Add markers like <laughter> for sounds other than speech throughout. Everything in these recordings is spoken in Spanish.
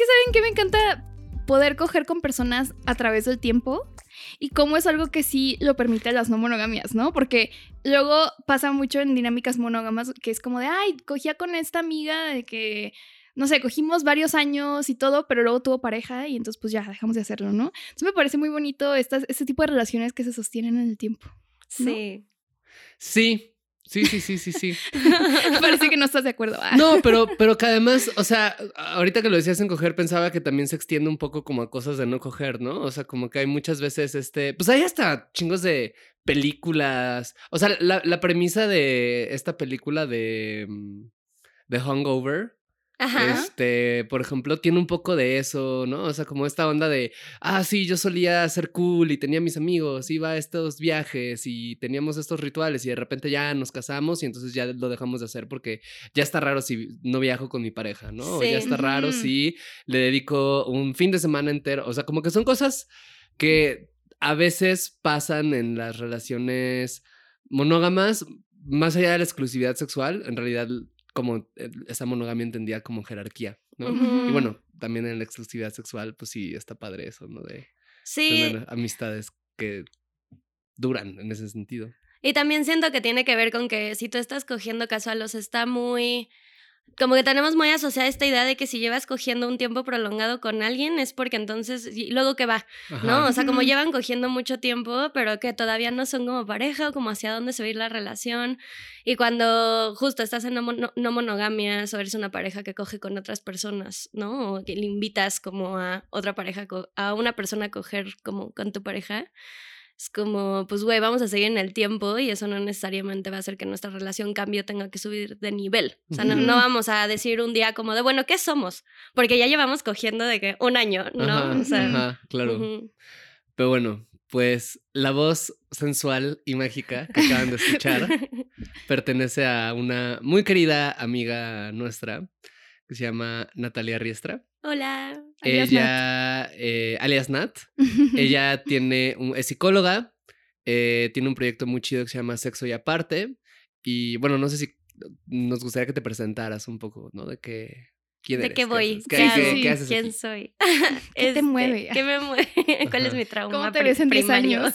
Que saben que me encanta poder coger con personas a través del tiempo y cómo es algo que sí lo permite las no monogamias, ¿no? Porque luego pasa mucho en dinámicas monógamas que es como de, ay, cogía con esta amiga de que, no sé, cogimos varios años y todo, pero luego tuvo pareja y entonces pues ya dejamos de hacerlo, ¿no? Entonces me parece muy bonito estas, este tipo de relaciones que se sostienen en el tiempo. ¿no? Sí. Sí, sí, sí, sí, sí, sí. <laughs> Parece que no estás de acuerdo. Ah. No, pero, pero que además, o sea, ahorita que lo decías en coger, pensaba que también se extiende un poco como a cosas de no coger, ¿no? O sea, como que hay muchas veces este, pues hay hasta chingos de películas. O sea, la, la premisa de esta película de, mm, de Hungover. Ajá. Este, por ejemplo, tiene un poco de eso, ¿no? O sea, como esta onda de, ah, sí, yo solía ser cool y tenía mis amigos, iba a estos viajes y teníamos estos rituales y de repente ya nos casamos y entonces ya lo dejamos de hacer porque ya está raro si no viajo con mi pareja, ¿no? O Sí. ya está raro si le dedico un fin de semana entero, o sea, como que son cosas que a veces pasan en las relaciones monógamas, más allá de la exclusividad sexual, en realidad como eh, esa monogamia entendida como jerarquía, ¿no? Y bueno, también en la exclusividad sexual, pues sí, está padre eso, ¿no? De Sí, tener amistades que duran en ese sentido. y también siento que tiene que ver con que si tú estás cogiendo casual, o sea, está muy... Como que tenemos muy asociada esta idea de que si llevas cogiendo un tiempo prolongado con alguien es porque entonces, y luego que va, ¿no? O sea, como llevan cogiendo mucho tiempo, pero que todavía no son como pareja o como hacia dónde se va a ir la relación. Y cuando justo estás en no, mono- no monogamias o eres una pareja que coge con otras personas, ¿no? O que le invitas como a otra pareja, a una persona a coger como con tu pareja. Es como, pues, güey, vamos a seguir en el tiempo y eso no necesariamente va a hacer que nuestra relación cambie o tenga que subir de nivel. O sea, no, vamos a decir un día como de, bueno, ¿qué somos? Porque ya llevamos cogiendo de que un año, ¿no? Ajá, o sea, ajá, claro. Pero bueno, pues la voz sensual y mágica que acaban de escuchar <laughs> pertenece a una muy querida amiga nuestra que se llama Natalia Riestra. Hola. Alias Ella, eh, alias Nat, <laughs> ella tiene un, es psicóloga, eh, tiene un proyecto muy chido que se llama Sexo y Aparte. Y bueno, no sé si nos gustaría que te presentaras un poco, ¿no? De qué, quién ¿De eres, qué voy? haces, ¿Qué, hago? qué- sí, qué haces ¿Quién aquí? soy? <laughs> ¿Qué te mueve? ¿Qué me mueve? <laughs> ¿Cuál es mi trauma? ¿Cómo te ves en 10 primario? años?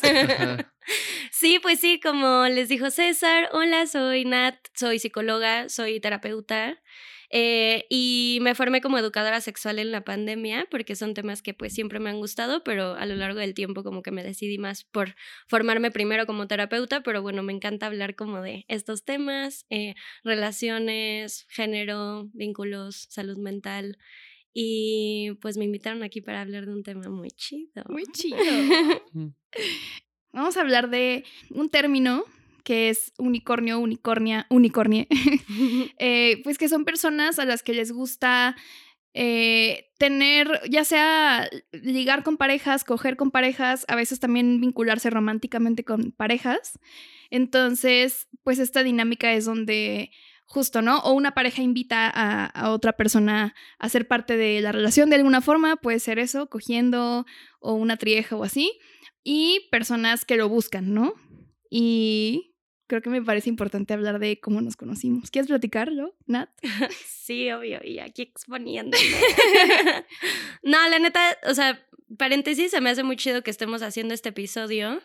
Sí, pues sí, como les dijo César, hola, soy Nat, soy psicóloga, soy terapeuta eh, y me formé como educadora sexual en la pandemia porque son temas que pues siempre me han gustado, pero a lo largo del tiempo como que me decidí más por formarme primero como terapeuta, pero bueno, me encanta hablar como de estos temas, eh, relaciones, género, vínculos, salud mental. Y pues me invitaron aquí para hablar de un tema muy chido. Muy <laughs> chido. Vamos a hablar de un término que es unicornio, unicornia, unicornie. <laughs> <laughs> Eh, pues que son personas a las que les gusta eh, tener, ya sea ligar con parejas, coger con parejas, a veces también vincularse románticamente con parejas. Entonces, pues esta dinámica es donde justo, ¿no? O una pareja invita a, a otra persona a ser parte de la relación de alguna forma, puede ser eso, cogiendo o una trieja o así, y personas que lo buscan, ¿no? Y creo que me parece importante hablar de cómo nos conocimos. ¿Quieres platicarlo, Nat? <laughs> Sí, obvio, y aquí exponiéndome. <laughs> <laughs> no, la neta, o sea, paréntesis, se me hace muy chido que estemos haciendo este episodio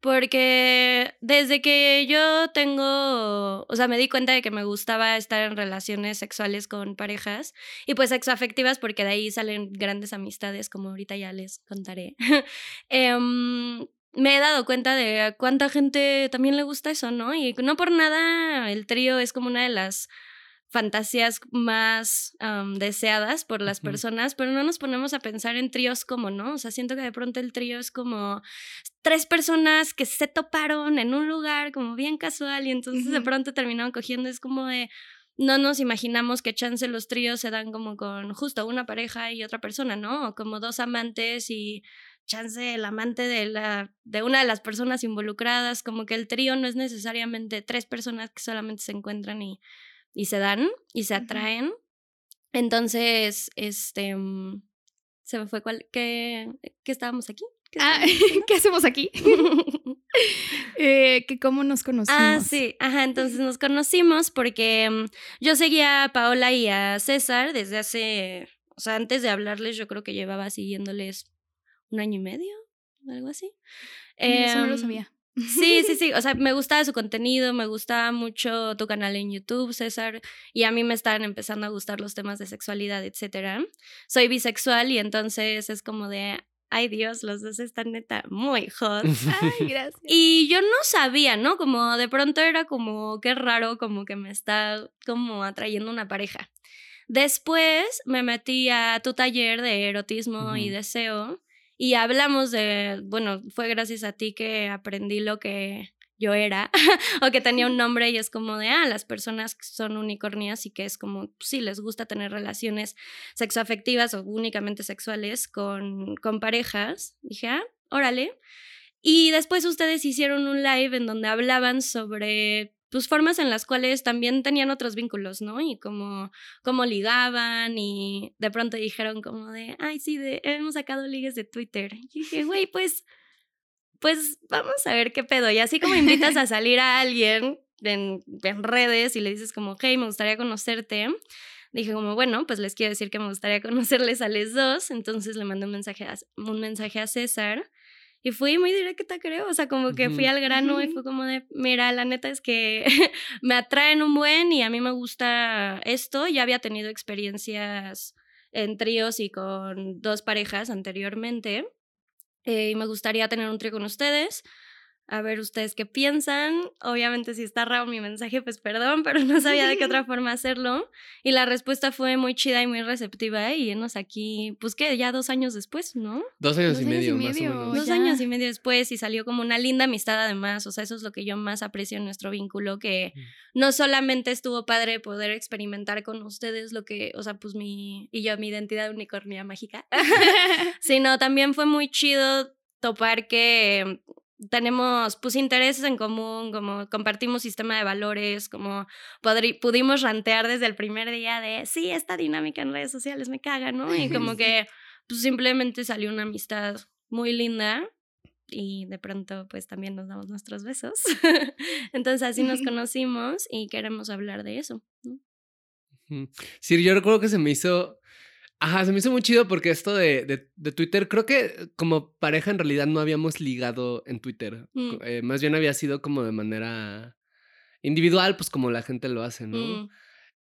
porque desde que yo tengo, o sea, me di cuenta de que me gustaba estar en relaciones sexuales con parejas y pues sexoafectivas porque de ahí salen grandes amistades, como ahorita ya les contaré. Em, me he dado cuenta de cuánta gente también le gusta eso, ¿no? Y no por nada el trío es como una de las fantasías más deseadas por las personas, pero no nos ponemos a pensar en tríos como, ¿no? O sea, siento que de pronto el trío es como tres personas que se toparon en un lugar como bien casual y entonces de pronto terminaron cogiendo, es como de... No nos imaginamos que chance los tríos se dan como con justo una pareja y otra persona, ¿no? O como dos amantes y chance el amante de, la, de una de las personas involucradas, como que el trío no es necesariamente tres personas que solamente se encuentran y y se dan y se atraen. Entonces, este, mm, se me fue cuál, ¿qué, qué estábamos aquí? ¿Qué, ah, <laughs> ¿qué hacemos aquí? <laughs> <laughs> eh, que cómo nos ah, conocimos. Ah, sí, ajá, entonces nos conocimos porque mm, yo seguía a Paola y a César desde hace, o sea, antes de hablarles yo creo que llevaba siguiéndoles un año y medio, algo así. Eso no lo em, sabía. Sí, sí, <laughs> sí. O sea, me gustaba su contenido, me gustaba mucho tu canal en YouTube, César, y a mí me estaban empezando a gustar los temas de sexualidad, etcétera. Soy bisexual y entonces es como de, ay Dios, los dos están neta muy hot. Ay, <laughs> gracias. Y yo no sabía, ¿no? Como de pronto era como, qué raro, como que me está como atrayendo una pareja. Después me metí a tu taller de erotismo y deseo y hablamos de, bueno, fue gracias a ti que aprendí lo que yo era <laughs> o que tenía un nombre y es como de, ah, las personas que son unicornias y que es como, sí, les gusta tener relaciones sexoafectivas o únicamente sexuales con, con parejas. Dije, ah, órale. Y después ustedes hicieron un live en donde hablaban sobre pues formas en las cuales también tenían otros vínculos, ¿no? Y como, como ligaban y de pronto dijeron como de, ay, sí, de, hemos sacado ligues de Twitter. Y dije, güey, pues, pues vamos a ver qué pedo. Y así como invitas a <laughs> salir a alguien en, en redes y le dices como, hey, me gustaría conocerte. Dije como, bueno, pues les quiero decir que me gustaría conocerles a los dos. Entonces le mandé un mensaje a, un mensaje a César y fui muy directa, creo. O sea, como que fui al grano y fue como de, mira, la neta es que <laughs> me atraen un buen y a mí me gusta esto. Ya había tenido experiencias en tríos y con dos parejas anteriormente. Eh, y me gustaría tener un trío con ustedes a ver ustedes qué piensan. Obviamente si está raro mi mensaje, pues perdón, pero no sabía de qué otra <laughs> forma hacerlo. Y la respuesta fue muy chida y muy receptiva y nos aquí, pues que ya dos años después, ¿no? Dos años, y, medio, más o menos. Dos años y medio después y salió como una linda amistad además. O sea, eso es lo que yo más aprecio en nuestro vínculo, que no solamente estuvo padre poder experimentar con ustedes lo que, o sea, pues mi, y yo mi identidad unicornia mágica, <laughs> <laughs> sino también fue muy chido topar que tenemos pues intereses en común, como compartimos sistema de valores, como pudimos rantear desde el primer día de, sí, esta dinámica en redes sociales me caga, ¿no? Y como <laughs> que pues simplemente salió una amistad muy linda y de pronto pues también nos damos nuestros besos. <laughs> Entonces así nos <laughs> conocimos y queremos hablar de eso. Sí, yo recuerdo que se me hizo Ajá, se me hizo muy chido porque esto de, de, Twitter, creo que como pareja en realidad no habíamos ligado en Twitter. Mm. Eh, más bien había sido como de manera individual, pues como la gente lo hace, ¿no? Mm.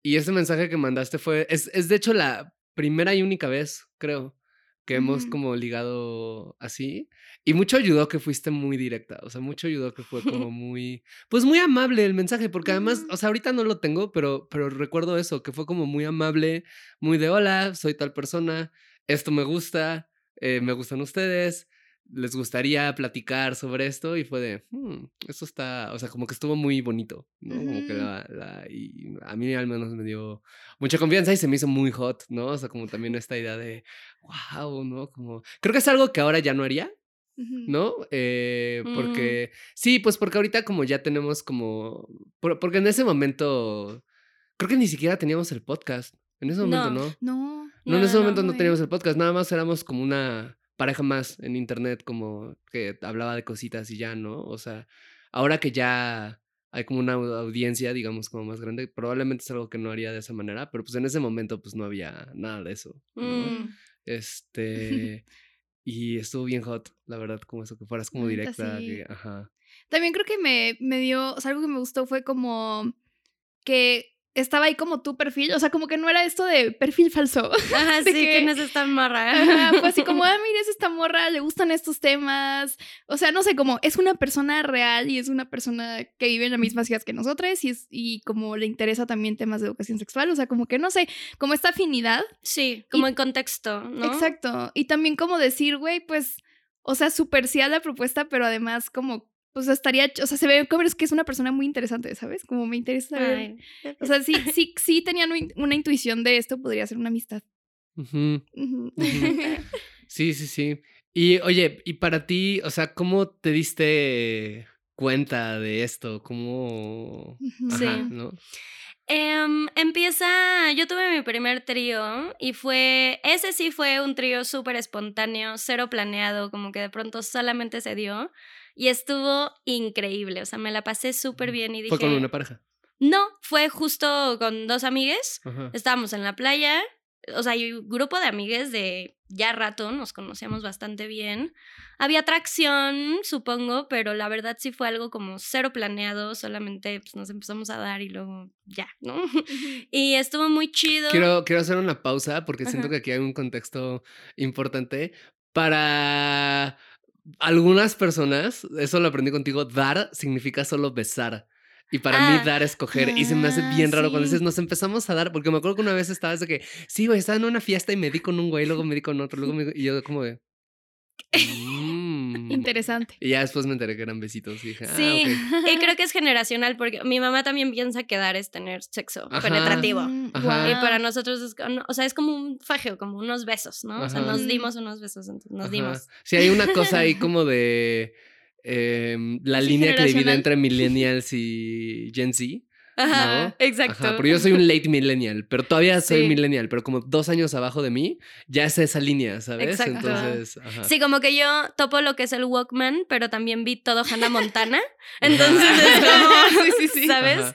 Y ese mensaje que mandaste fue, es, es de hecho la primera y única vez, creo, que hemos como ligado así. Y mucho ayudó que fuiste muy directa, o sea, mucho ayudó que fue como <laughs> muy, pues muy amable el mensaje, porque además, o sea, ahorita no lo tengo, pero, pero recuerdo eso, que fue como muy amable, muy de hola, soy tal persona, esto me gusta, eh, me gustan ustedes, les gustaría platicar sobre esto y fue de, hmm, eso está, o sea, como que estuvo muy bonito, ¿no? Como que la, la, y a mí al menos me dio mucha confianza y se me hizo muy hot, ¿no? O sea, como también <laughs> esta idea de, wow, ¿no? Como, creo que es algo que ahora ya no haría, ¿no? Eh, mm. porque, sí, pues porque ahorita como ya tenemos como, porque en ese momento, creo que ni siquiera teníamos el podcast, en ese momento, ¿no? No. No, en ese momento no teníamos el podcast, nada más éramos como una pareja más en internet como que hablaba de cositas y ya, ¿no? O sea, ahora que ya hay como una audiencia, digamos, como más grande, probablemente es algo que no haría de esa manera, pero pues en ese momento pues no había nada de eso. ¿no? Mm. Este... <laughs> Y estuvo bien hot, la verdad, como eso, que fueras como directa. sí. que- ajá. También creo que me, me dio, o sea, algo que me gustó fue como que estaba ahí como tu perfil, o sea, como que no era esto de perfil falso. <laughs> Ajá, de sí, que- ¿quién es esta morra? Ajá, fue así como, <laughs> ah, mira, es esta morra, le gustan estos temas. O sea, no sé, como es una persona real y es una persona que vive en la misma ciudad que nosotros y, es, y como le interesa también temas de educación sexual. O sea, como que no sé, como esta afinidad. Sí, como Y- en contexto, ¿no? Exacto. Y también como decir, güey, pues, o sea, súper sí a la propuesta, pero además como, pues estaría, o sea, se ve como es que es una persona muy interesante, ¿sabes? Como me interesa saber. Ay, O sea, sí, sí, sí tenían un- una intuición de esto, podría ser una amistad. Sí, sí, sí. Y oye, y para ti, o sea, ¿cómo te diste cuenta de esto? ¿Cómo...? Ajá, Sí. ¿no? Em, empieza, yo tuve mi primer trío y fue, ese sí fue un trío súper espontáneo, cero planeado, como que de pronto solamente se dio y estuvo increíble, o sea, me la pasé súper bien y dije, Fue con una pareja. no, fue justo con dos amigues, Ajá. estábamos en la playa, o sea, hay un grupo de amigues de ya rato, nos conocíamos bastante bien. Había atracción, supongo, pero la verdad sí fue algo como cero planeado, solamente pues, nos empezamos a dar y luego ya, ¿no? <laughs> y estuvo muy chido. Quiero, quiero hacer una pausa porque siento que aquí hay un contexto importante. Para algunas personas, eso lo aprendí contigo, dar significa solo besar. Y para Ah. mí dar es coger. Y se me hace Ah, bien raro cuando dices, nos empezamos a dar, porque me acuerdo que una vez estabas de que, sí, güey, estaba en una fiesta y me di con un güey, luego me di con otro, luego me... Y yo como de... <laughs> "Mm". Interesante. Y ya después me enteré que eran besitos y dije, ah, Sí, <laughs> y creo que es generacional porque mi mamá también piensa que dar es tener sexo Ajá. penetrativo. Mm, Ajá. Y para nosotros es, como- o sea, es como un fajeo, como unos besos, ¿no? O sea, nos Mm. dimos unos besos, entonces nos Ajá. dimos. Sí, hay una cosa ahí <laughs> como de em, la Sí, línea que divide entre millennials y Gen Z. Ajá, ¿no? exacto. Ajá, pero yo soy un late millennial, pero todavía soy Sí. millennial, pero como dos años abajo de mí, ya es esa línea, ¿sabes? Exacto. Entonces, ajá. Sí, como que yo topo lo que es el Walkman, pero también vi todo Hannah Montana. <laughs> Entonces es como, <laughs> Sí, sí, sí. ¿sabes? Ajá.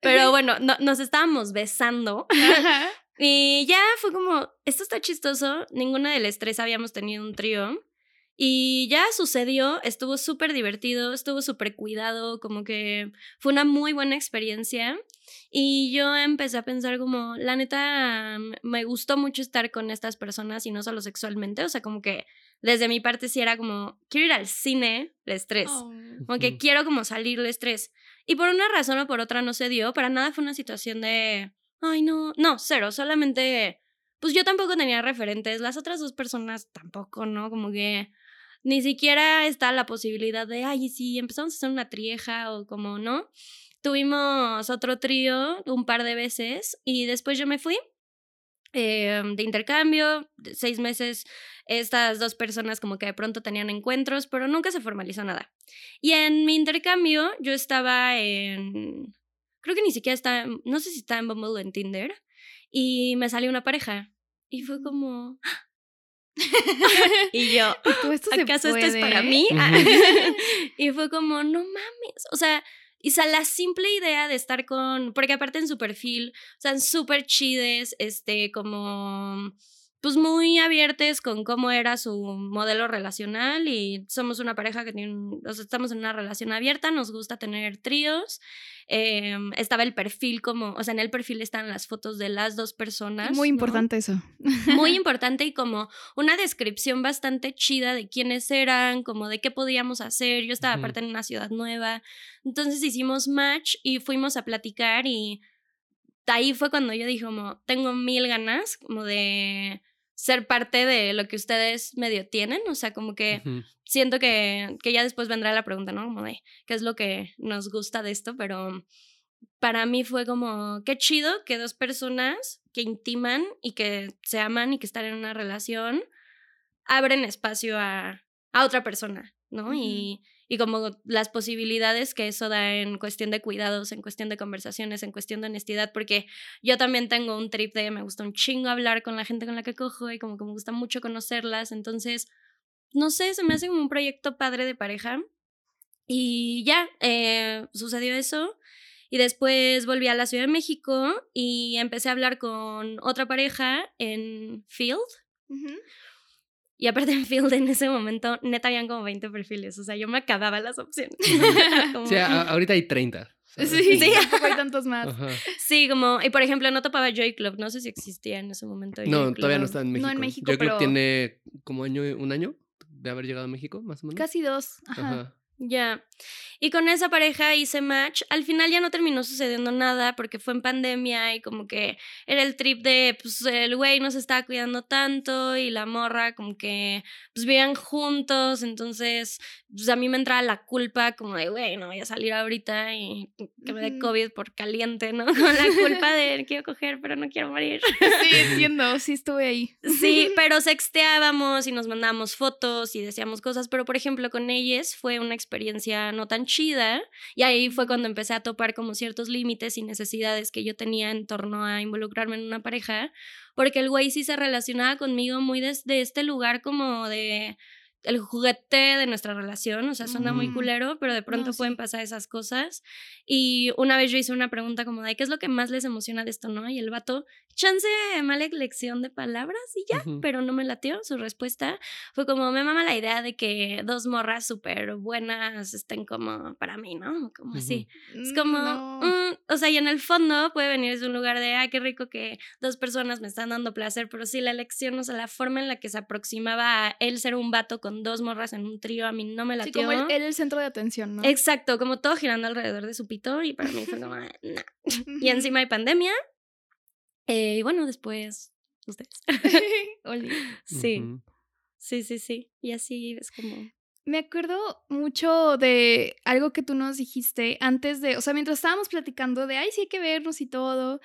Pero bueno, no- nos estábamos besando. Ajá. <laughs> Y ya fue como, esto está chistoso. Ninguna de las tres habíamos tenido un trío. Y ya sucedió, estuvo súper divertido, estuvo súper cuidado, como que fue una muy buena experiencia. Y yo empecé a pensar como, la neta, m- me gustó mucho estar con estas personas y no solo sexualmente, o sea, como que desde mi parte sí era como, quiero ir al cine, les tres. Oh. Como que quiero como salir de estrés. Y por una razón o por otra no se dio. Para nada fue una situación de, ay, no, no, cero. Solamente, pues yo tampoco tenía referentes. Las otras dos personas tampoco, ¿no? Como que ni siquiera está la posibilidad de, ay, sí, empezamos a hacer una trieja o como, ¿no? Tuvimos otro trío un par de veces y después yo me fui eh, de intercambio, seis meses, estas dos personas como que de pronto tenían encuentros, pero nunca se formalizó nada. Y en mi intercambio yo estaba en, creo que ni siquiera estaba, no sé si estaba en Bumble o en Tinder, y me salió una pareja. Y fue como... y yo, <laughs> todo esto ¿acaso esto es para mí? Ujú. <laughs> y fue como, no mames, o sea, y sa- la simple idea de estar con, porque aparte en su perfil, o sea, súper chides, este, como, pues muy abiertes con cómo era su modelo relacional y somos una pareja que tiene, o sea, estamos en una relación abierta, nos gusta tener tríos, em, estaba el perfil como, o sea, en el perfil están las fotos de las dos personas. Muy ¿no? importante eso. muy <laughs> importante y como una descripción bastante chida de quiénes eran, como de qué podíamos hacer. Yo estaba aparte en una ciudad nueva. Entonces hicimos match y fuimos a platicar y ahí fue cuando yo dije como, tengo mil ganas como de ser parte de lo que ustedes medio tienen, o sea, como que siento que, que ya después vendrá la pregunta, ¿no? Como de qué es lo que nos gusta de esto, pero para mí fue como, qué chido que dos personas que intiman y que se aman y que están en una relación abren espacio a, a otra persona, ¿no? Y, y como las posibilidades que eso da en cuestión de cuidados, en cuestión de conversaciones, en cuestión de honestidad, porque yo también tengo un trip de me gusta un chingo hablar con la gente con la que cojo y como que me gusta mucho conocerlas, entonces no sé, se me hace como un proyecto padre de pareja. Y ya, eh, sucedió eso. Y después volví a la Ciudad de México y empecé a hablar con otra pareja en Field. Ujú. Y aparte en Field en ese momento, neta, habían como 20 perfiles. O sea, yo me acababa las opciones. <laughs> Como- Sí, a- ahorita hay 30. ¿sabes? Sí, Sí. tampoco hay tantos más. Ajá. Sí, como, y por ejemplo, no topaba Joy Club. No sé si existía en ese momento. No, Joy todavía no Club. está en México. No en México, Yo creo pero- que tiene como año, un año de haber llegado a México, más o menos. Casi dos. Ajá. Ajá. Ya. Y con esa pareja hice match. Al final ya no terminó sucediendo nada porque fue en pandemia y como que era el trip de, pues el güey no se estaba cuidando tanto y la morra como que, pues vivían juntos. Entonces, pues a mí me entraba la culpa como de, güey, no voy a salir ahorita y que me dé. COVID por caliente, ¿no? <laughs> Con la culpa de, quiero coger, pero no quiero morir. Sí, <laughs> entiendo. Sí, estuve ahí. Sí, <laughs> pero sexteábamos y nos mandábamos fotos y decíamos cosas, pero por ejemplo con ellas fue una experiencia no tan chida y ahí fue cuando empecé a topar como ciertos límites y necesidades que yo tenía en torno a involucrarme en una pareja, porque el güey sí se relacionaba conmigo muy desde este lugar como de el juguete de nuestra relación, o sea, suena muy Mm. culero, pero de pronto No, sí. pueden pasar esas cosas. Y una vez yo hice una pregunta como de, ¿qué es lo que más les emociona de esto, no? Y el vato, chance, mala elección de palabras y ya, Ujú. pero no me latió. Su respuesta fue como, me mama la idea de que dos morras súper buenas estén como para mí, ¿no? Como así. Es como, No. mm, o sea, y en el fondo puede venir desde un lugar de, ah, qué rico que dos personas me están dando placer, pero sí la elección, o sea, la forma en la que se aproximaba a él ser un vato con dos morras en un trío, a mí no me Sí, latió. como él el centro de atención, ¿no? Exacto, como todo girando alrededor de su pito y para mí fue como, "Ah, <laughs> nah". Y encima hay pandemia. eh, y bueno, después ustedes. <laughs> Sí, sí, sí, sí. Y así es como... Me acuerdo mucho de algo que tú nos dijiste antes de, o sea, mientras estábamos platicando de, ay, sí hay que vernos y todo,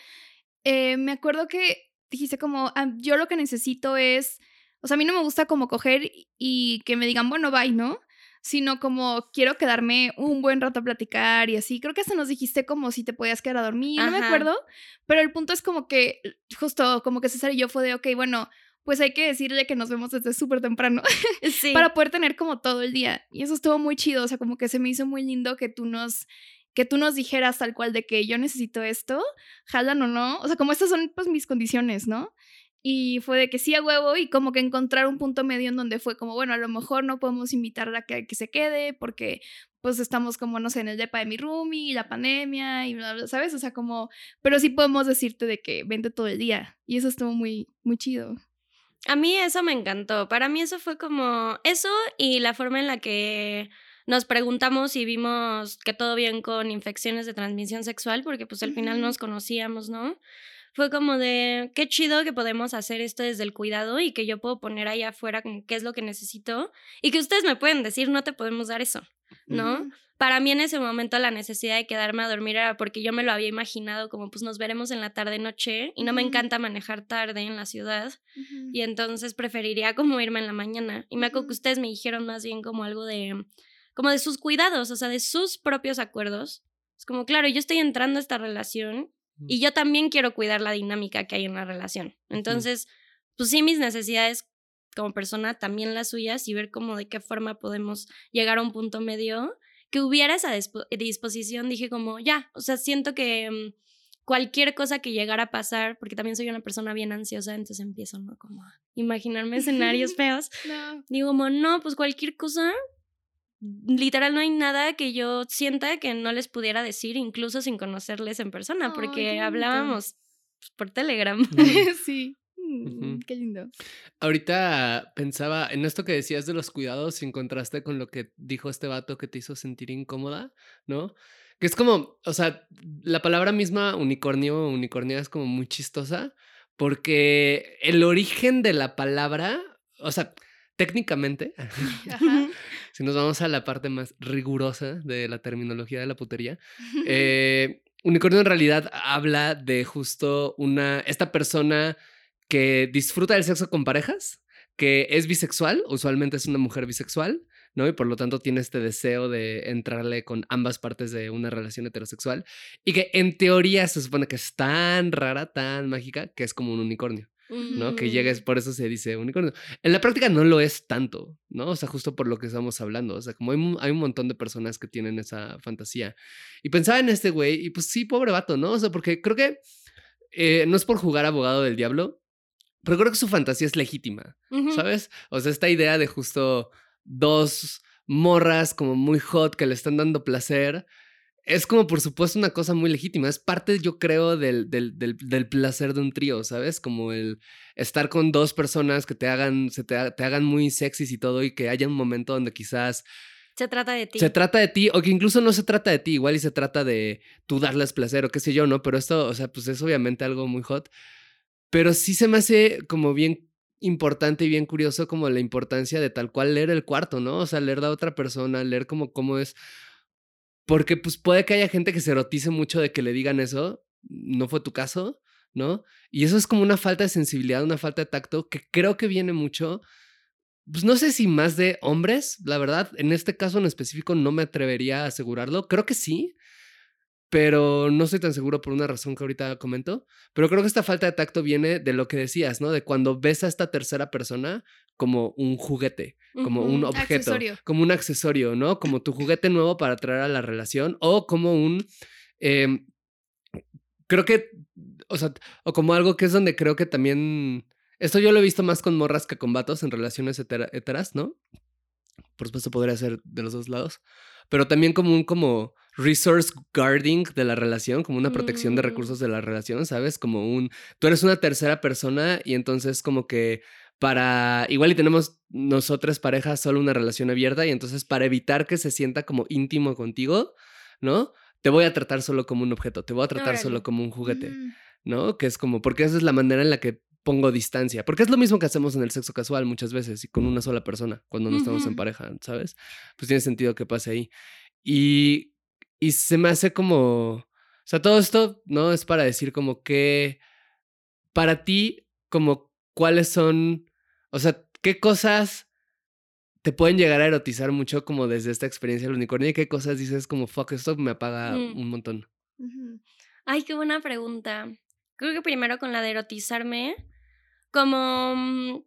eh, me acuerdo que dijiste como, "Ah, yo lo que necesito es, o sea, a mí no me gusta como coger y- que me digan, bueno, bye, ¿no? Sino como quiero quedarme un buen rato a platicar y así. Creo que hasta nos dijiste como si te podías quedar a dormir, no me acuerdo, pero el punto es como que, justo como que César y yo fue de, ok, bueno, pues hay que decirle que nos vemos desde súper temprano <laughs> Sí. para poder tener como todo el día. Y eso estuvo muy chido, o sea, como que se me hizo muy lindo que tú nos que tú nos dijeras tal cual de que yo necesito esto, jalan o no, o sea, como estas son pues mis condiciones, ¿no? Y fue de que sí a huevo y como que encontrar un punto medio en donde fue como, bueno, a lo mejor no podemos invitarla a que, que se quede porque pues estamos como, no sé, en el depa de mi roomie y la pandemia y bla, bla, ¿sabes? O sea, como, pero sí podemos decirte de que vente todo el día. Y eso estuvo muy, muy chido. A mí eso me encantó. Para mí eso fue como eso y la forma en la que nos preguntamos y vimos que todo bien con infecciones de transmisión sexual, porque pues al final nos conocíamos, ¿no? Fue como de, qué chido que podemos hacer esto desde el cuidado y que yo puedo poner ahí afuera como qué es lo que necesito y que ustedes me pueden decir, no te podemos dar eso, ¿no? Para mí en ese momento la necesidad de quedarme a dormir era porque yo me lo había imaginado como pues nos veremos en la tarde noche y no me encanta manejar tarde en la ciudad y entonces preferiría como irme en la mañana. Y me acuerdo que ustedes me dijeron más bien como algo de, como de sus cuidados, o sea, de sus propios acuerdos. Es como, claro, yo estoy entrando a esta relación y yo también quiero cuidar la dinámica que hay en la relación. Entonces, pues sí, mis necesidades como persona, también las suyas y ver cómo de qué forma podemos llegar a un punto medio. Que hubiera esa dispo- disposición, dije como, ya, o sea, siento que mm, cualquier cosa que llegara a pasar, porque también soy una persona bien ansiosa, entonces empiezo, ¿no? Como a imaginarme escenarios <laughs> feos. No. Digo como, no, pues cualquier cosa, literal no hay nada que yo sienta que no les pudiera decir, incluso sin conocerles en persona, porque hablábamos por Telegram. <laughs> sí. Mm. Qué lindo. Ahorita pensaba en esto que decías de los cuidados y en contraste con lo que dijo este vato que te hizo sentir incómoda, ¿no? Que es como, o sea, la palabra misma unicornio o unicornia es como muy chistosa porque el origen de la palabra, o sea, técnicamente, Ajá. <laughs> si nos vamos a la parte más rigurosa de la terminología de la putería, eh, unicornio en realidad habla de justo una, esta persona que disfruta del sexo con parejas, que es bisexual, usualmente es una mujer bisexual, ¿no? Y por lo tanto tiene este deseo de entrarle con ambas partes de una relación heterosexual y que en teoría se supone que es tan rara, tan mágica, que es como un unicornio. ¿No? Que llegues, por eso se dice unicornio. En la práctica no lo es tanto, ¿no? O sea, justo por lo que estamos hablando. O sea, como hay, un- hay un montón de personas que tienen esa fantasía. Y pensaba en este güey, y pues sí, pobre vato, ¿no? O sea, porque creo que eh, no es por jugar abogado del diablo, pero creo que su fantasía es legítima. ¿sabes? O sea, esta idea de justo dos morras como muy hot que le están dando placer, es como por supuesto una cosa muy legítima, es parte yo creo del, del, del, del placer de un trío, ¿sabes? Como el estar con dos personas que te hagan, se te, te hagan muy sexys y todo y que haya un momento donde quizás Se trata de ti. se trata de ti o que incluso no se trata de ti, igual y se trata de tú darles placer o qué sé yo, ¿no? Pero esto, o sea, pues es obviamente algo muy hot, pero sí se me hace como bien importante y bien curioso como la importancia de tal cual leer el cuarto, ¿no? O sea, leer de otra persona, leer como cómo es, porque pues puede que haya gente que se erotice mucho de que le digan eso, no fue tu caso, ¿no? Y eso es como una falta de sensibilidad, una falta de tacto que creo que viene mucho pues no sé si más de hombres, la verdad, en este caso en específico no me atrevería a asegurarlo, creo que sí, pero no estoy tan seguro por una razón que ahorita comento, pero creo que esta falta de tacto viene de lo que decías, ¿no? De cuando ves a esta tercera persona como un juguete, como un objeto, Accesorio. como un accesorio, ¿no? Como tu juguete nuevo para traer a la relación o como un... em, creo que, o sea, o como algo que es donde creo que también... Esto yo lo he visto más con morras que con vatos en relaciones hetera- heteras, ¿no? Por supuesto podría ser de los dos lados. Pero también como un como resource guarding de la relación, como una protección de Mm. recursos de la relación, ¿sabes? Como un... Tú eres una tercera persona y entonces como que para... Igual y tenemos nosotras parejas solo una relación abierta y entonces para evitar que se sienta como íntimo contigo, ¿no? Te voy a tratar solo como un objeto, te voy a tratar solo como un juguete. Mm. ¿no? Que es como, porque esa es la manera en la que pongo distancia. Porque es lo mismo que hacemos en el sexo casual muchas veces y con una sola persona, cuando no estamos en pareja, ¿sabes? Pues tiene sentido que pase ahí. Y, y se me hace como, o sea, todo esto, ¿no? Es para decir como que, para ti, como, ¿cuáles son, o sea, qué cosas te pueden llegar a erotizar mucho como desde esta experiencia del unicornio y qué cosas dices como, fuck, esto me apaga Mm. un montón? Ay, qué buena pregunta. Creo que primero con la de erotizarme, como mm,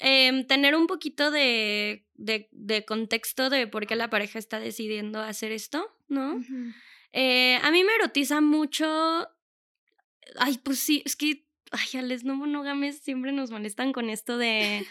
em, tener un poquito de, de, de contexto de por qué la pareja está decidiendo hacer esto, ¿no? Eh, a mí me erotiza mucho. Ay, pues sí, es que. Ay, a les no monógames siempre nos molestan con esto de.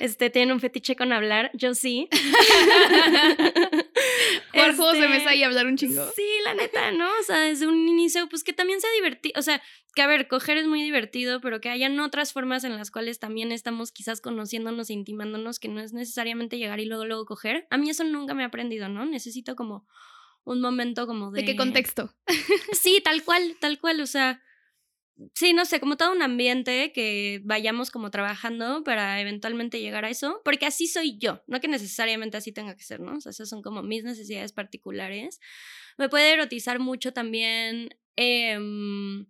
Este, tienen un fetiche con hablar. Yo sí. <laughs> Jugar juegos de Este, mesa y hablar un chingo. Sí, la neta, ¿no? O sea, desde un inicio, pues que también sea divertido. O sea, que a ver, coger es muy divertido, pero que hayan otras formas en las cuales también estamos quizás conociéndonos, e intimándonos, que no es necesariamente llegar y luego, luego coger. A mí eso nunca me ha aprendido, ¿no? Necesito como un momento como de... ¿De qué contexto? Sí, tal cual, tal cual, o sea, sí, no sé, como todo un ambiente que vayamos como trabajando para eventualmente llegar a eso, porque así soy yo, no que necesariamente así tenga que ser, ¿no? O sea, esas son como mis necesidades particulares. Me puede erotizar mucho también, em,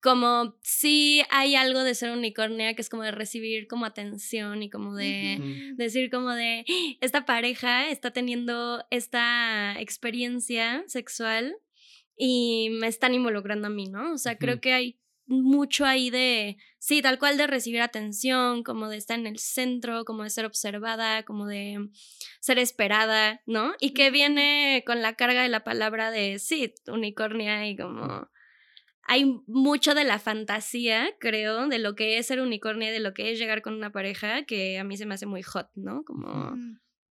como si hay algo de ser unicornia que es como de recibir como atención y como de Ujú. decir como de "Ah, esta pareja está teniendo esta experiencia sexual y me están involucrando a mí, ¿no? O sea, creo que hay mucho ahí de, sí, tal cual de recibir atención, como de estar en el centro, como de ser observada, como de ser esperada, ¿no? Y que viene con la carga de la palabra de, sí, unicornia y como... Hay mucho de la fantasía, creo, de lo que es ser unicornia, de lo que es llegar con una pareja, que a mí se me hace muy hot, ¿no? Como.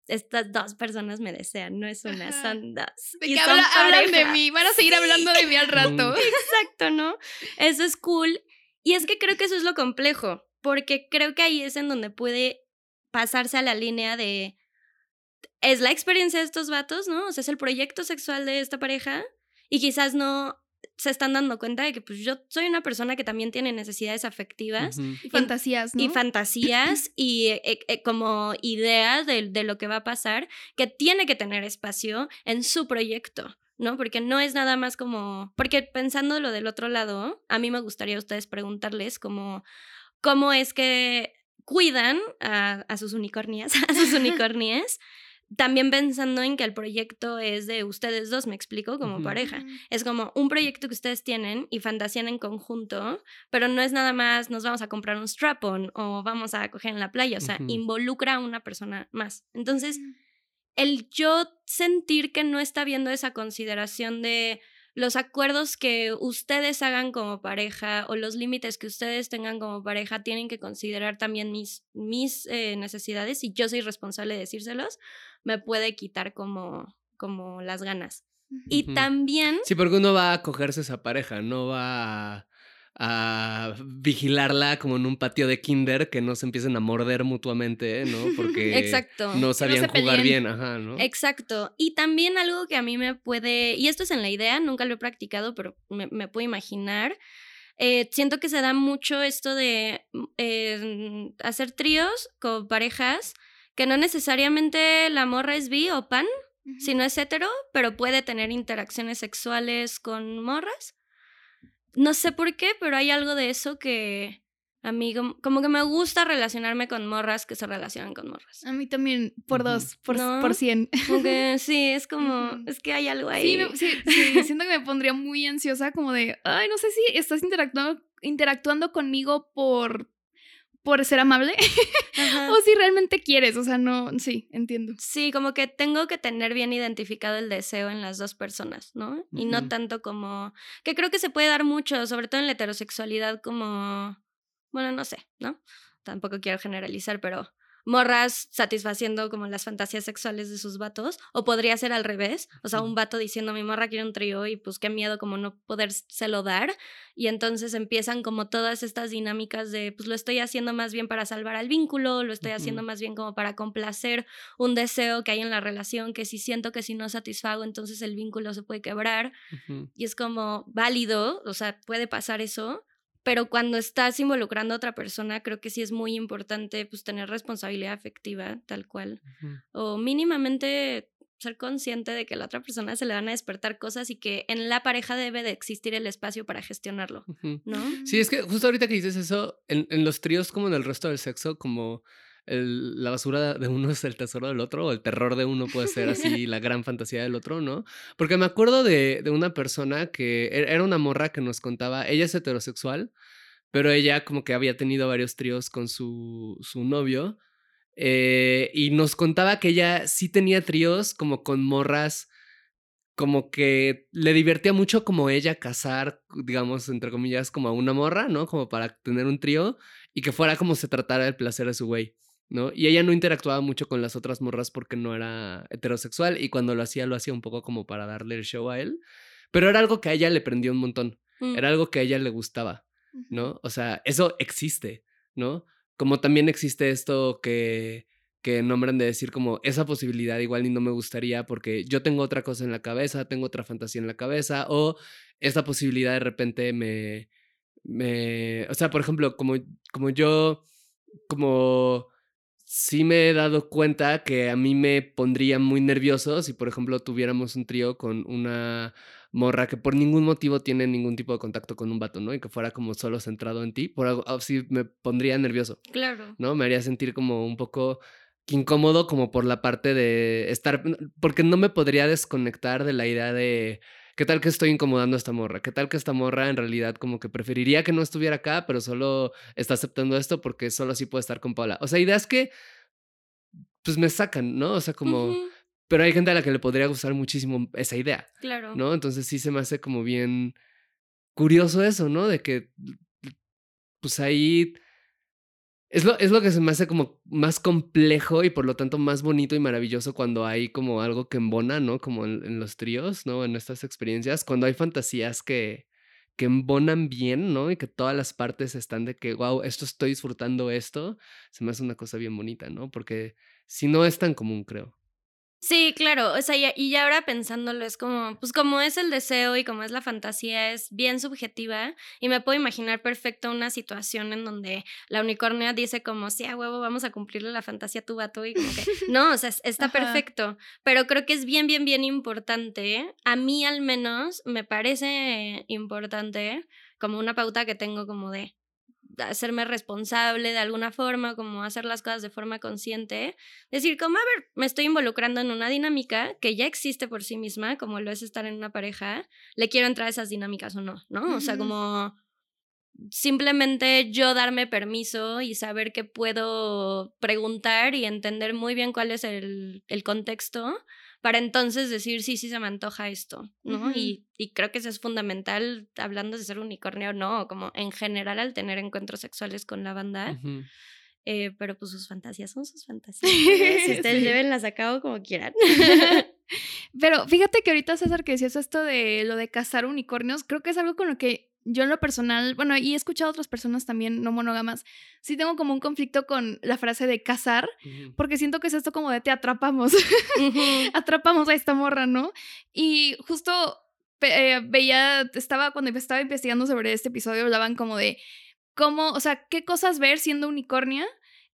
Estas dos personas me desean, no es una, Ajá. son dos. De y que habla- hablan de mí. Van a seguir hablando de mí al rato. <laughs> Exacto, ¿no? Eso es cool. Y es que creo que eso es lo complejo, porque creo que ahí es en donde puede pasarse a la línea de, es la experiencia de estos vatos, ¿no? O sea, es el proyecto sexual de esta pareja y quizás no se están dando cuenta de que pues yo soy una persona que también tiene necesidades afectivas. Y fantasías, ¿no? y fantasías <clears throat> y eh, eh, como ideas de, de lo que va a pasar, que tiene que tener espacio en su proyecto, ¿no? Porque no es nada más como, porque pensando lo del otro lado, a mí me gustaría a ustedes preguntarles como, ¿cómo es que cuidan a, a sus unicornias, <laughs> a sus <laughs> unicornias? También pensando en que el proyecto es de ustedes dos, me explico, como pareja. Es como un proyecto que ustedes tienen y fantasían en conjunto, pero no es nada más nos vamos a comprar un strap-on o vamos a coger en la playa, o sea, involucra a una persona más. Entonces, el yo sentir que no está viendo esa consideración de los acuerdos que ustedes hagan como pareja o los límites que ustedes tengan como pareja tienen que considerar también mis, mis eh, necesidades y yo soy responsable de decírselos, me puede quitar como, como las ganas. Y también... Sí, porque uno va a cogerse esa pareja, no va a, a vigilarla como en un patio de kinder que no se empiecen a morder mutuamente, ¿no? <laughs> Porque Exacto. no sabían jugar bien, ajá, ¿no? Exacto. Y también algo que a mí me puede, y esto es en la idea, nunca lo he practicado, pero me, me puedo imaginar. eh, siento que se da mucho esto de mm, eh, hacer tríos con parejas, que no necesariamente la morra es bi o pan, Ujú. si no es hetero, pero puede tener interacciones sexuales con morras. No sé por qué, pero hay algo de eso que a mí como, como que me gusta relacionarme con morras que se relacionan con morras. A mí también, por dos, por, ¿No? por cien. Que <laughs> sí, es como, es que hay algo ahí. Sí, me- sí, sí, siento que me pondría muy ansiosa como de, ay, no sé si estás interactuando, interactuando conmigo por, por ser amable <laughs> o si realmente quieres, o sea, no, sí, entiendo. Sí, como que tengo que tener bien identificado el deseo en las dos personas, ¿no? Y no tanto como, que creo que se puede dar mucho, sobre todo en la heterosexualidad, como, bueno, no sé, ¿no? Tampoco quiero generalizar, pero morras satisfaciendo como las fantasías sexuales de sus vatos, o podría ser al revés, o sea, un vato diciendo mi morra quiere un trío y pues qué miedo como no podérselo dar, y entonces empiezan como todas estas dinámicas de pues lo estoy haciendo más bien para salvar al vínculo, lo estoy haciendo más bien como para complacer un deseo que hay en la relación, que si siento que si no satisfago, entonces el vínculo se puede quebrar, y es como válido, o sea, puede pasar eso, pero cuando estás involucrando a otra persona, creo que sí es muy importante pues tener responsabilidad afectiva, tal cual, o mínimamente ser consciente de que a la otra persona se le van a despertar cosas y que en la pareja debe de existir el espacio para gestionarlo. ¿no? Sí, es que justo ahorita que dices eso, en, en los tríos como en el resto del sexo, como el- la basura de uno <laughs> es el tesoro del otro, o el terror de uno puede ser así la gran fantasía del otro, ¿no? Porque me acuerdo de, de una persona que e- era una morra que nos contaba, ella es heterosexual, pero ella como que había tenido varios tríos con su, su novio, eh, y nos contaba que ella sí tenía tríos como con morras como que le divertía mucho como ella casar, digamos, entre comillas, como a una morra, ¿no? Como para tener un trío y que fuera como se tratara del placer de su güey, ¿no? Y ella no interactuaba mucho con las otras morras porque no era heterosexual y cuando lo hacía, lo hacía un poco como para darle el show a él, pero era algo que a ella le prendió un montón, Mm. era algo que a ella le gustaba, ¿no? O sea, eso existe, ¿no? Como también existe esto que, que nombran de decir como esa posibilidad igual y no me gustaría porque yo tengo otra cosa en la cabeza, tengo otra fantasía en la cabeza o esta posibilidad de repente me, me, o sea, por ejemplo, como, como yo, como sí me he dado cuenta que a mí me pondría muy nervioso si, por ejemplo, tuviéramos un trío con una morra que por ningún motivo tiene ningún tipo de contacto con un vato, ¿no? Y que fuera como solo centrado en ti, por algo así me pondría nervioso, Claro. ¿no? Me haría sentir como un poco incómodo como por la parte de estar, porque no me podría desconectar de la idea de, ¿qué tal que estoy incomodando a esta morra? ¿Qué tal que esta morra en realidad como que preferiría que no estuviera acá, pero solo está aceptando esto porque solo así puede estar con Paula? O sea, ideas que pues me sacan, ¿no? O sea, como... Pero hay gente a la que le podría gustar muchísimo esa idea, Claro. ¿no? Entonces sí se me hace como bien curioso eso, ¿no? De que, pues ahí... Es lo, es lo que se me hace como más complejo y por lo tanto más bonito y maravilloso cuando hay como algo que embona, ¿no? Como en, los tríos, ¿no? En estas experiencias, cuando hay fantasías que, que embonan bien, ¿no? Y que todas las partes están de que, wow, esto estoy disfrutando esto, se me hace una cosa bien bonita, ¿no? Porque si no es tan común, creo. Sí, claro, o sea, y, ya ahora pensándolo es como, pues como es el deseo y como es la fantasía, es bien subjetiva y me puedo imaginar perfecto una situación en donde la unicornia dice como, sí, a huevo, vamos a cumplirle la fantasía a tu vato y como que, <laughs> no, o sea, es- está Ajá. perfecto, pero creo que es bien, bien, bien importante, a mí al menos me parece importante como una pauta que tengo como de hacerme responsable de alguna forma, como hacer las cosas de forma consciente, decir como, a ver, me estoy involucrando en una dinámica que ya existe por sí misma, como lo es estar en una pareja, le quiero entrar a esas dinámicas o no, ¿no? O sea, como simplemente yo darme permiso y saber que puedo preguntar y entender muy bien cuál es el, el contexto para entonces decir, sí, sí se me antoja esto, ¿no? y, y, creo que eso es fundamental, hablando de ser unicornio o no, como en general al tener encuentros sexuales con la banda. Eh, pero pues sus fantasías son sus fantasías. Si <laughs> ustedes llevenlas a cabo como quieran. <laughs> <laughs> pero fíjate que ahorita, César, que decías esto de lo de cazar unicornios, creo que es algo con lo que yo en lo personal, bueno, y he escuchado a otras personas también no monógamas, sí tengo como un conflicto con la frase de cazar, porque siento que es esto como de te atrapamos, <laughs> atrapamos a esta morra, ¿no? Y justo eh, veía, estaba, cuando estaba investigando sobre este episodio, hablaban como de cómo, o sea, qué cosas ver siendo unicornia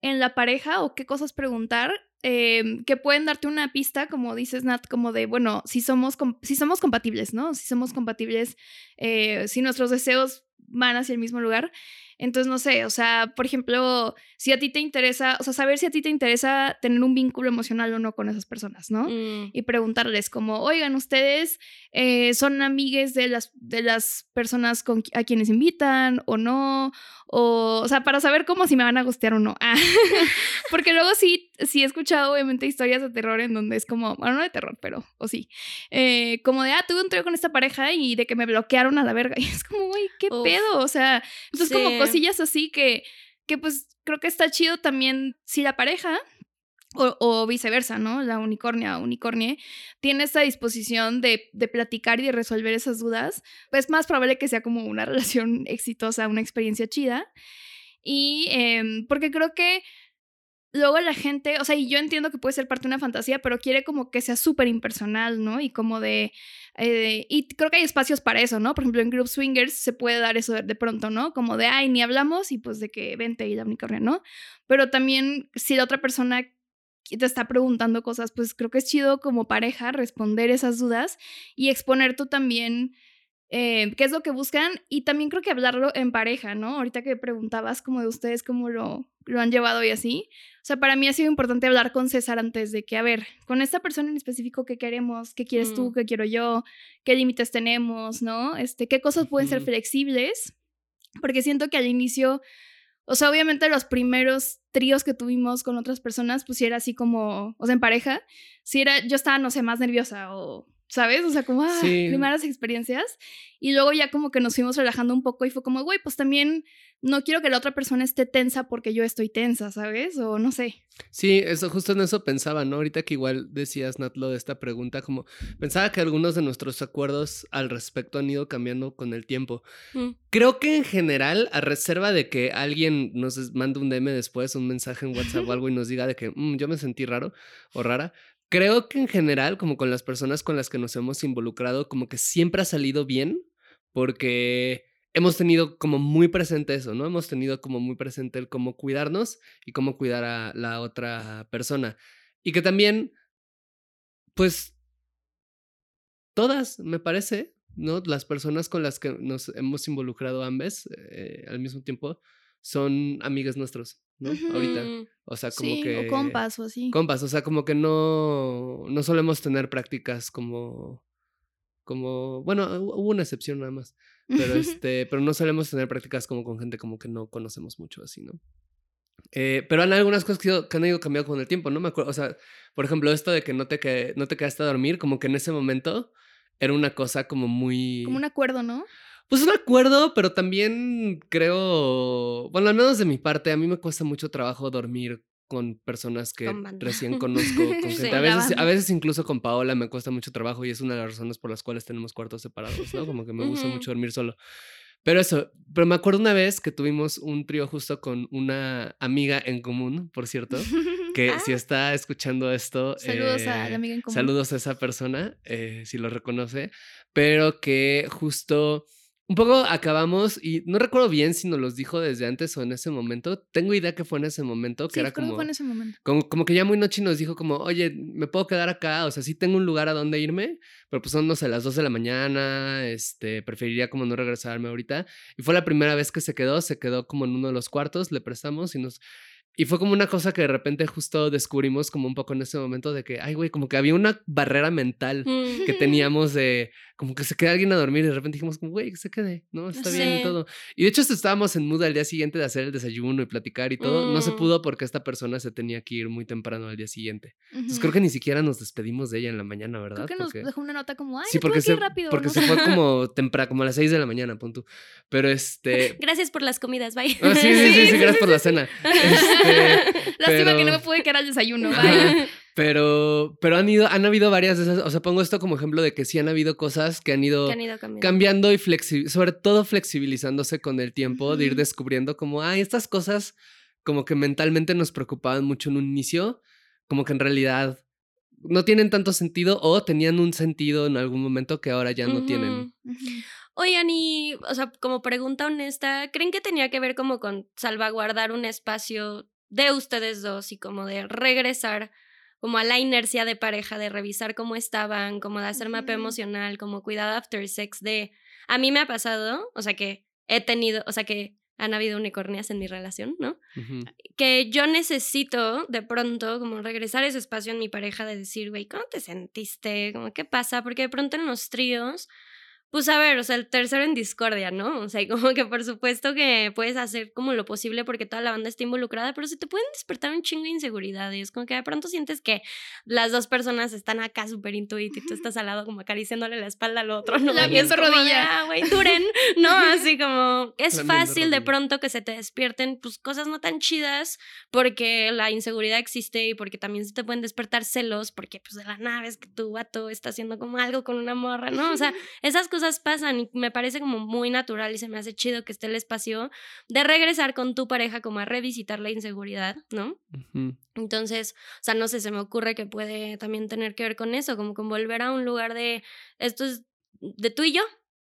en la pareja o qué cosas preguntar em, que pueden darte una pista, como dices Nat, como de, bueno, si somos, si somos compatibles, ¿no? Si somos compatibles, eh, si nuestros deseos van hacia el mismo lugar. Entonces, no sé, o sea, por ejemplo, si a ti te interesa, o sea, saber si a ti te interesa tener un vínculo emocional o no con esas personas, ¿no? Mm. Y preguntarles como, oigan, ustedes eh, son amigues de las, de las personas con, a quienes invitan o no, o, o sea, para saber cómo si me van a gustear o no. <laughs> Ah, porque luego sí, sí he escuchado obviamente historias de terror en donde es como, bueno, no de terror, pero, o sí, eh, como de, ah, tuve un trío con esta pareja y de que me bloquearon a la verga. <laughs> Y es como, güey, ¿qué pedo? O sea, entonces como cosillas así que, que pues creo que está chido también si la pareja o, viceversa, ¿no? La unicornia o unicornie tiene esta disposición de, de, platicar y de resolver esas dudas, pues más probable que sea como una <laughs> relación exitosa, una experiencia chida. Y em, porque creo que luego la gente, o sea, y yo entiendo que puede ser parte de una fantasía, pero quiere como que sea súper impersonal, ¿no? Y como de, eh, y creo que hay espacios para eso, ¿no? Por ejemplo, en Group Swingers se puede dar eso de, pronto, ¿no? Como de, ay, ni hablamos y pues de que vente y la unicornia, ¿no? Pero también si la otra persona te está preguntando cosas, pues creo que es chido como pareja responder esas dudas y exponer tú también eh, qué es lo que buscan y también creo que hablarlo en pareja, ¿no? Ahorita que preguntabas como de ustedes cómo lo, lo han llevado y así. O sea, para mí ha sido importante hablar con César antes de que, a ver, con esta persona en específico, ¿qué queremos? ¿Qué quieres tú? Mm. ¿Qué quiero yo? ¿Qué límites tenemos? ¿No? Este, ¿Qué cosas pueden ser flexibles? Porque siento que al inicio, o sea, obviamente los primeros tríos que tuvimos con otras personas, pues era así como, o sea, en pareja, si era, yo estaba, no sé, más nerviosa o ¿sabes? O sea, como, ah, primeras experiencias. Y luego ya como que nos fuimos relajando un poco y fue como, güey, pues también no quiero que la otra persona esté tensa porque yo estoy tensa, ¿sabes? O no sé. Sí, eso justo en eso pensaba, ¿no? Ahorita que igual decías, Natlo, de esta pregunta, como pensaba que algunos de nuestros acuerdos al respecto han ido cambiando con el tiempo. Mm. Creo que en general, a reserva de que alguien nos mande un DM después, un mensaje en WhatsApp o <laughs> algo y nos diga de que mm, yo me sentí raro o rara, Creo que en general, como con las personas con las que nos hemos involucrado, como que siempre ha salido bien, porque hemos tenido como muy presente eso, ¿no? Hemos tenido como muy presente el cómo cuidarnos y cómo cuidar a la otra persona. Y que también, pues, todas, me parece, ¿no? Las personas con las que nos hemos involucrado ambas eh, al mismo tiempo son amigas nuestros. ¿No? Ahorita. O sea, como que. O compas o así. Compas, o sea, como que no. No solemos tener prácticas como. Como. Bueno, hubo una excepción nada más. Pero <laughs> este. pero no solemos tener prácticas como con gente como que no conocemos mucho así, ¿no? Eh, pero hay algunas cosas que, han ido cambiando con el tiempo, ¿no? Me acuerdo, o sea, por ejemplo, esto de que no te, que, no te quedaste a dormir, como que en ese momento era una cosa como muy... Como un acuerdo, ¿no? Pues un acuerdo, pero también creo, bueno, al menos de mi parte, a mí me cuesta mucho trabajo dormir con personas que recién <laughs> conozco. a, veces, a veces incluso con Paola me cuesta mucho trabajo y es una de las razones por las cuales tenemos cuartos separados, ¿no? Como que me gusta mucho dormir solo. Pero eso, pero me acuerdo una vez que tuvimos un trío justo con una amiga en común, por cierto, <laughs> que si ah. está escuchando esto... Saludos a la eh, amiga en común. Saludos a esa persona, eh, si lo reconoce, pero que justo un poco acabamos y no recuerdo bien si nos los dijo desde antes o en ese momento. Tengo idea que fue en ese momento, que era como, fue en ese momento. como, que ya muy noche nos dijo como, oye, me puedo quedar acá, o sea, sí tengo un lugar a donde irme, pero pues son, no sé, las 2 de la mañana, este, preferiría como no regresarme ahorita. Y fue la primera vez que se quedó, se quedó como en uno de los cuartos, le prestamos y nos... Y fue como una cosa que de repente justo descubrimos como un poco en ese momento de que, ay, güey, como que había una barrera mental que mm. <laughs> teníamos de, como que se queda alguien a dormir y de repente dijimos, como, güey, que se quede, ¿no? Está bien y todo. Y de hecho estábamos en mood al día siguiente de hacer el desayuno y platicar y todo. No se Mm. pudo porque esta persona se tenía que ir muy temprano al día siguiente. Entonces creo que ni siquiera nos despedimos de ella en la mañana, ¿verdad? Creo que nos dejó una nota como, ay, Sí, porque se, rápido. porque ¿no? se fue <laughs> como temprano, como a las 6 de la mañana, pon tú. Pero este... <laughs> Gracias por las comidas, bye. Ah, sí, sí, sí, sí, gracias por la cena. Este, <laughs> Lástima que no me pude quedar al desayuno. Vaya. Pero, pero han ido, han habido varias de esas. O sea, pongo esto como ejemplo de que sí han habido cosas que han ido Que han ido cambiando. cambiando y flexi sobre todo flexibilizándose con el tiempo, de ir descubriendo como, ah, estas cosas como que mentalmente nos preocupaban mucho en un inicio, como que en realidad no tienen tanto sentido o tenían un sentido en algún momento que ahora ya no tienen. Oigan, y, o sea, como pregunta honesta, ¿creen que tenía que ver como con salvaguardar un espacio de ustedes dos y como de regresar como a la inercia de pareja, de revisar cómo estaban, como de hacer mapa emocional, como cuidado after sex, de... A mí me ha pasado, o sea, que he tenido, o sea, que han habido unicornias en mi relación, ¿no? Que yo necesito de pronto como regresar ese espacio en mi pareja de decir, güey, ¿cómo te sentiste? Como, ¿qué pasa? Porque de pronto en los tríos, pues a ver, o sea, el tercero en discordia, ¿no? O sea, como que por supuesto que puedes hacer como lo posible porque toda la banda está involucrada, pero se te pueden despertar un chingo de inseguridades, como que de pronto sientes que las dos personas están acá súper intuit y tú estás al lado como acariciándole la espalda al otro, ¿no? La como de, rodilla. "Ah, güey, duren, ¿no? Así como, <laughs> es fácil de pronto que se te despierten pues cosas no tan chidas porque la inseguridad existe y porque también se te pueden despertar celos porque pues de la nave es que tu vato está haciendo como algo con una morra, ¿no? O sea, <laughs> esas cosas pasan y me parece como muy natural y se me hace chido que esté el espacio de regresar con tu pareja como a revisitar la inseguridad, ¿no? Ujú. Entonces, o sea, no sé, se me ocurre que puede también tener que ver con eso, como con volver a un lugar de esto es de tú y yo,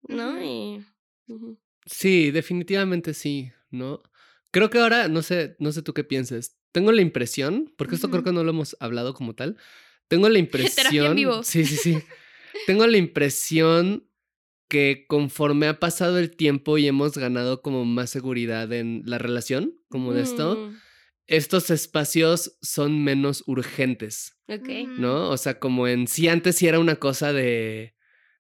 ¿no? Ujú. Y ujú. Sí, definitivamente sí, ¿no? Creo que ahora, no sé, no sé tú qué pienses. Tengo la impresión, porque esto creo que no lo hemos hablado como tal. Tengo la impresión. <laughs> Terapia en vivo. Sí, sí, sí. Tengo la impresión que conforme ha pasado el tiempo y hemos ganado como más seguridad en la relación, como de esto, Mm, estos espacios son menos urgentes, ok. ¿no? O sea, como en sí antes sí era una cosa de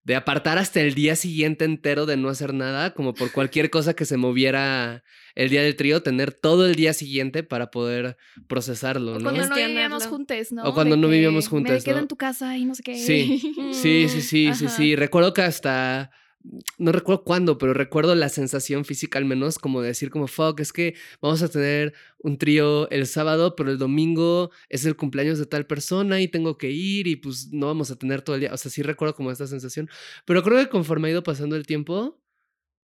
de apartar hasta el día siguiente entero de no hacer nada, como por cualquier cosa que se moviera el día del trío, tener todo el día siguiente para poder procesarlo, O ¿no? cuando no vivíamos juntos, ¿no? O cuando De no vivíamos Me juntos, quedo ¿no? en tu casa y no sé qué. Sí. Sí, sí, sí, sí. <laughs> Recuerdo que hasta. No recuerdo cuándo, pero recuerdo la sensación física al menos como de decir como, fuck, es que vamos a tener un trío el sábado, pero el domingo es el cumpleaños de tal persona y tengo que ir y pues no vamos a tener todo el día. O sea, sí recuerdo como esta sensación. Pero creo que conforme ha ido pasando el tiempo,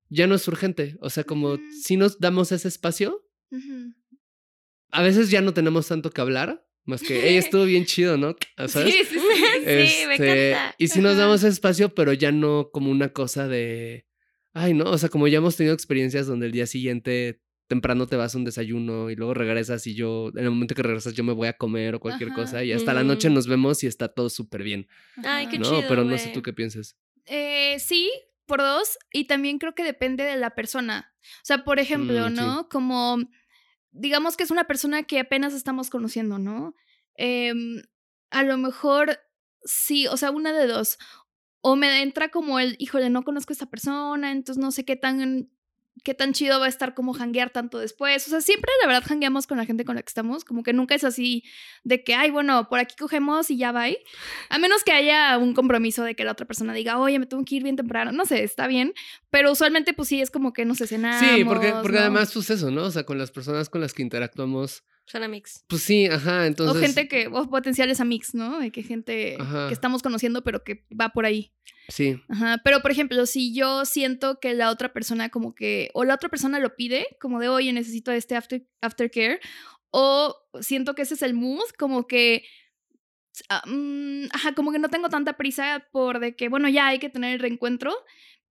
ya no es urgente. O sea, como si nos damos ese espacio, a veces ya no tenemos tanto que hablar, más que, hey, estuvo bien chido, ¿no? <laughs> ¿Sabes? Sí, sí, sí. sí, me Este, encanta. Y si nos damos espacio, pero ya no como una cosa de. Ay, no. O sea, como ya hemos tenido experiencias donde el día siguiente temprano te vas a un desayuno y luego regresas y yo, en el momento que regresas, yo me voy a comer o cualquier Ajá. cosa y hasta la noche Mm. nos vemos y está todo súper bien. Ay, qué ¿No? chido, pero no sé tú qué piensas. Eh, sí, por dos. Y también creo que depende de la persona. O sea, por ejemplo, Mm, sí. ¿no? Como, digamos que es una persona que apenas estamos conociendo, ¿no? Em, a lo mejor sí, o sea, una de dos. O me entra como el, híjole, no conozco a esta persona, entonces no sé qué tan, qué tan chido va a estar como janguear tanto después. O sea, siempre la verdad jangueamos con la gente con la que estamos, como que nunca es así de que, ay, bueno, por aquí cogemos y ya va. A menos que haya un compromiso de que la otra persona diga, oye, me tengo que ir bien temprano. No sé, está bien. Pero usualmente, pues sí, es como que nos cenamos. Sí, porque, porque ¿no? además, pues eso, ¿no? O sea, con las personas con las que interactuamos, Suena mix. pues sí, ajá. Entonces. o gente que, o potenciales amigos, ¿no? De que gente Ajá. que estamos conociendo, pero que va por ahí. Sí. Ajá. Pero, por ejemplo, si yo siento que la otra persona como que, o la otra persona lo pide, como de, oye, necesito este after, aftercare, o siento que ese es el mood, como que, ah, mm, ajá, como que no tengo tanta prisa por de que, bueno, ya hay que tener el reencuentro.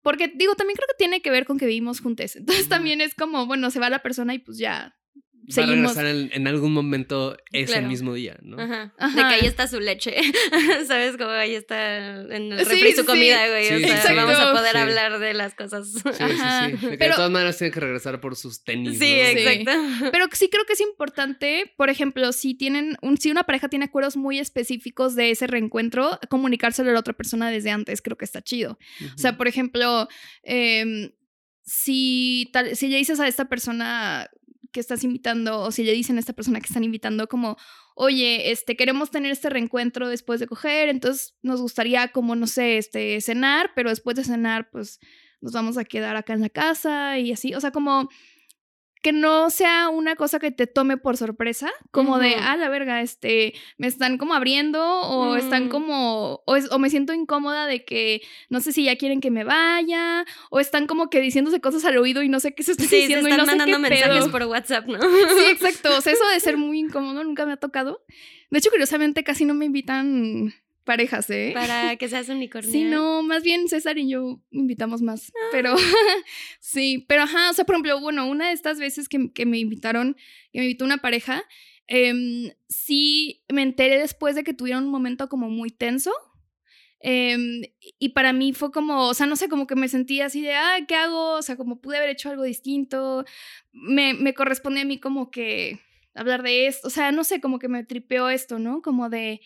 Porque digo, también creo que tiene que ver con que vivimos juntos. Entonces también es como, bueno, se va la persona y pues ya, Va a seguimos. regresar en, en algún momento ese Claro. mismo día, ¿no? Ajá. Ajá. De que ahí está su leche. <laughs> ¿Sabes? Como ahí está en el Sí, refri sí, su comida, güey. Sí, o sea, exacto. vamos a poder Sí. hablar de las cosas. Sí, sí, Ajá. sí. De que Pero- de todas maneras tiene que regresar por sus tenis. Sí, ¿no? exacto. Pero sí creo que es importante, por ejemplo, si tienen un, si una pareja tiene acuerdos muy específicos de ese reencuentro, comunicárselo a la otra persona desde antes, creo que está chido. O sea, por ejemplo, em, si, tal, si le dices a esta persona que estás invitando, o si le dicen a esta persona que están invitando, como, oye, este, queremos tener este reencuentro después de coger, entonces nos gustaría, como, no sé, este, cenar, pero después de cenar, pues nos vamos a quedar acá en la casa y así. O sea, como que no sea una cosa que te tome por sorpresa, como de, ah, la verga, este, me están como abriendo o están como, o, es- o me siento incómoda de que no sé si ya quieren que me vaya, o están como que diciéndose cosas al oído y no sé qué se está Sí, se están y no sé mandando qué mensajes pedo. por WhatsApp, ¿no? Sí, <laughs> exacto, o sea, eso de ser muy incómodo nunca me ha tocado. De hecho, curiosamente, casi no me invitan parejas, ¿eh? Para que seas <laughs> unicornio. Sí, no, más bien César y yo invitamos más. Pero <laughs> sí, pero ajá, o sea, por ejemplo, bueno, una de estas veces que, que me invitaron, que me invitó una pareja, em, sí me enteré después de que tuvieron un momento como muy tenso. em, y para mí fue como, o sea, no sé, como que me sentí así de, ah, ¿qué hago? O sea, como pude haber hecho algo distinto. Me, me corresponde a mí como que hablar de esto, o sea, no sé, como que me tripeó esto, ¿no? Como de,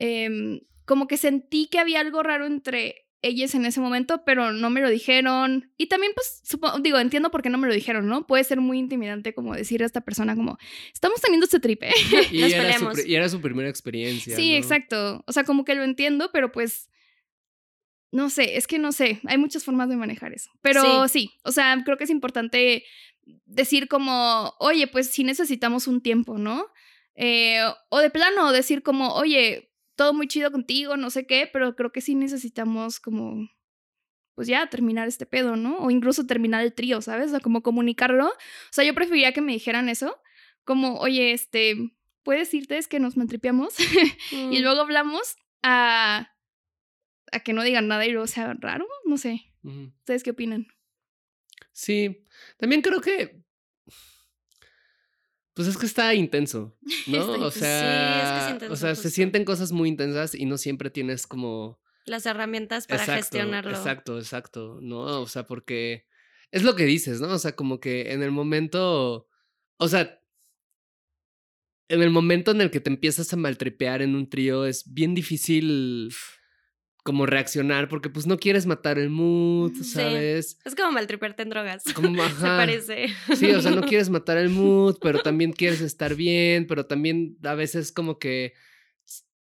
em, como que sentí que había algo raro entre ellas en ese momento, pero no me lo dijeron. Y también, pues, supo- digo, entiendo por qué no me lo dijeron, ¿no? Puede ser muy intimidante como decirle a esta persona como, estamos teniendo este tripe. <laughs> <laughs> Y, Nos era su, peleamos. pri- y era su primera experiencia. sí, ¿no? exacto. O sea, como que lo entiendo, pero pues... No sé, es que no sé, hay muchas formas de manejar eso. Pero sí, o sea, creo que es importante decir como, oye, pues sí necesitamos un tiempo, ¿no? Eh, o de plano decir como, oye, todo muy chido contigo, no sé qué, pero creo que sí necesitamos como, pues ya terminar este pedo, ¿no? O incluso terminar el trío, ¿sabes? O sea, como comunicarlo. O sea, yo preferiría que me dijeran eso, como, oye, este, puedes irte, es que nos maltripeamos <laughs> Mm. y luego hablamos a, a que no digan nada y luego sea raro, no sé. ¿Ustedes qué opinan? Sí, también creo que. Pues es que está intenso, <laughs> ¿no? Está o intenso. Sí, sea, es que es intenso, o sea, se sienten cosas muy intensas y no siempre tienes como Las herramientas para exacto, gestionarlo. Exacto, exacto, ¿no? O sea, porque es lo que dices, ¿no? O sea, como que en el momento, o sea, en el momento en el que te empiezas a maltripear en un trío es bien difícil como reaccionar porque pues no quieres matar el mood, Sí. ¿sabes? Es como maltripearte en drogas. Como, <laughs> Se parece. Sí, o sea, no <laughs> quieres matar el mood, pero también quieres estar bien, pero también a veces como que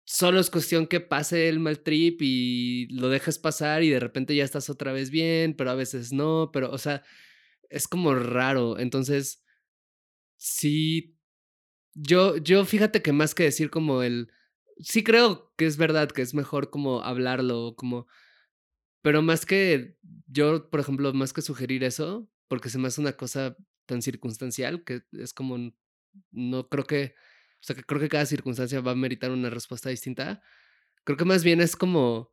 solo es cuestión que pase el mal trip y lo dejas pasar y de repente ya estás otra vez bien, pero a veces no, pero o sea, es como raro. Entonces, sí, yo, yo fíjate que más que decir como el, sí creo que es verdad que es mejor como hablarlo, como, pero más que yo, por ejemplo, más que sugerir eso, porque se me hace una cosa tan circunstancial que es como, no creo que, o sea, que creo que cada circunstancia va a meritar una respuesta distinta. Creo que más bien es como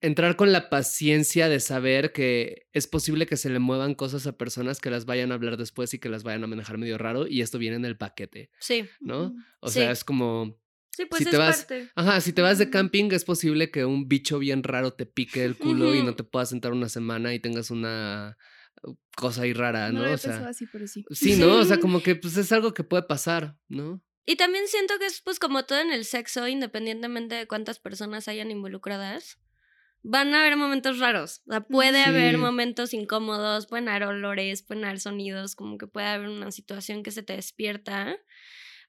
entrar con la paciencia de saber que es posible que se le muevan cosas a personas que las vayan a hablar después y que las vayan a manejar medio raro y esto viene en el paquete, Sí. ¿no? O Sí. sea, es como, Sí, pues Si es te vas- parte. Ajá, si te vas de camping es posible que un bicho bien raro te pique el culo y no te puedas sentar una semana y tengas una uh, cosa ahí rara, No o sea, así, pero sí. sí, ¿no? O sea, <laughs> como que pues es algo que puede pasar, ¿no? Y también siento que es pues como todo en el sexo, independientemente de cuántas personas hayan involucradas. Van a haber momentos raros. O sea, puede haber momentos incómodos, pueden haber olores, pueden haber sonidos, como que puede haber una situación que se te despierta.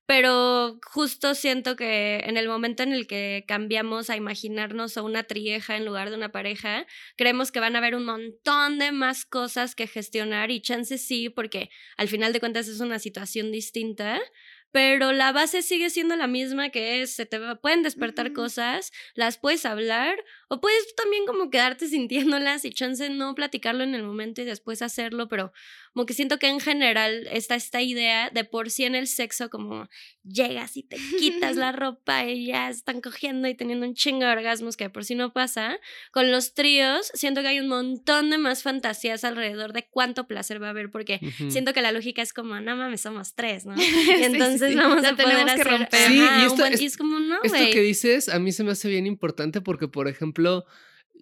Pero justo siento que en el momento en el que cambiamos a imaginarnos a una trieja en lugar de una pareja, creemos que van a haber un montón de más cosas que gestionar y chances sí, porque al final de cuentas es una situación distinta, pero la base sigue siendo la misma que es, se te pueden despertar cosas, las puedes hablar O puedes también como quedarte <laughs> sintiéndolas y chance no platicarlo en el momento y después hacerlo, pero como que siento que en general está esta idea de por sí en el sexo como llegas y te quitas <laughs> la ropa y ya están cogiendo y teniendo un chingo de orgasmos que de por sí no pasa. Con los tríos siento que hay un montón de más fantasías alrededor de cuánto placer va a haber porque Ujú. siento que la lógica es como, no mames, somos tres, ¿no? <laughs> Sí, Y sí, entonces sí. vamos La a poder tenemos que hacer romper. Sí, y ajá, esto buen- es- y es como, no, Esto güey. que dices a mí se me hace bien importante porque, por ejemplo,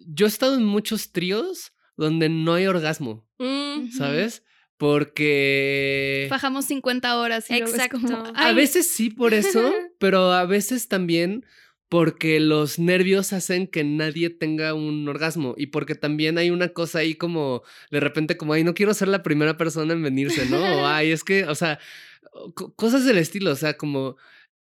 yo he estado en muchos tríos donde no hay orgasmo, Mm, Ujú. ¿sabes? Porque Bajamos 50 horas y como, Exacto. a "Ay, veces sí por eso, <laughs> pero a veces también porque los nervios hacen que nadie tenga un orgasmo y porque también hay una cosa ahí como de repente como, ay, no quiero ser la primera persona en venirse, ¿no? O, <laughs> ay, es que, o sea, co- cosas del estilo, o sea, como...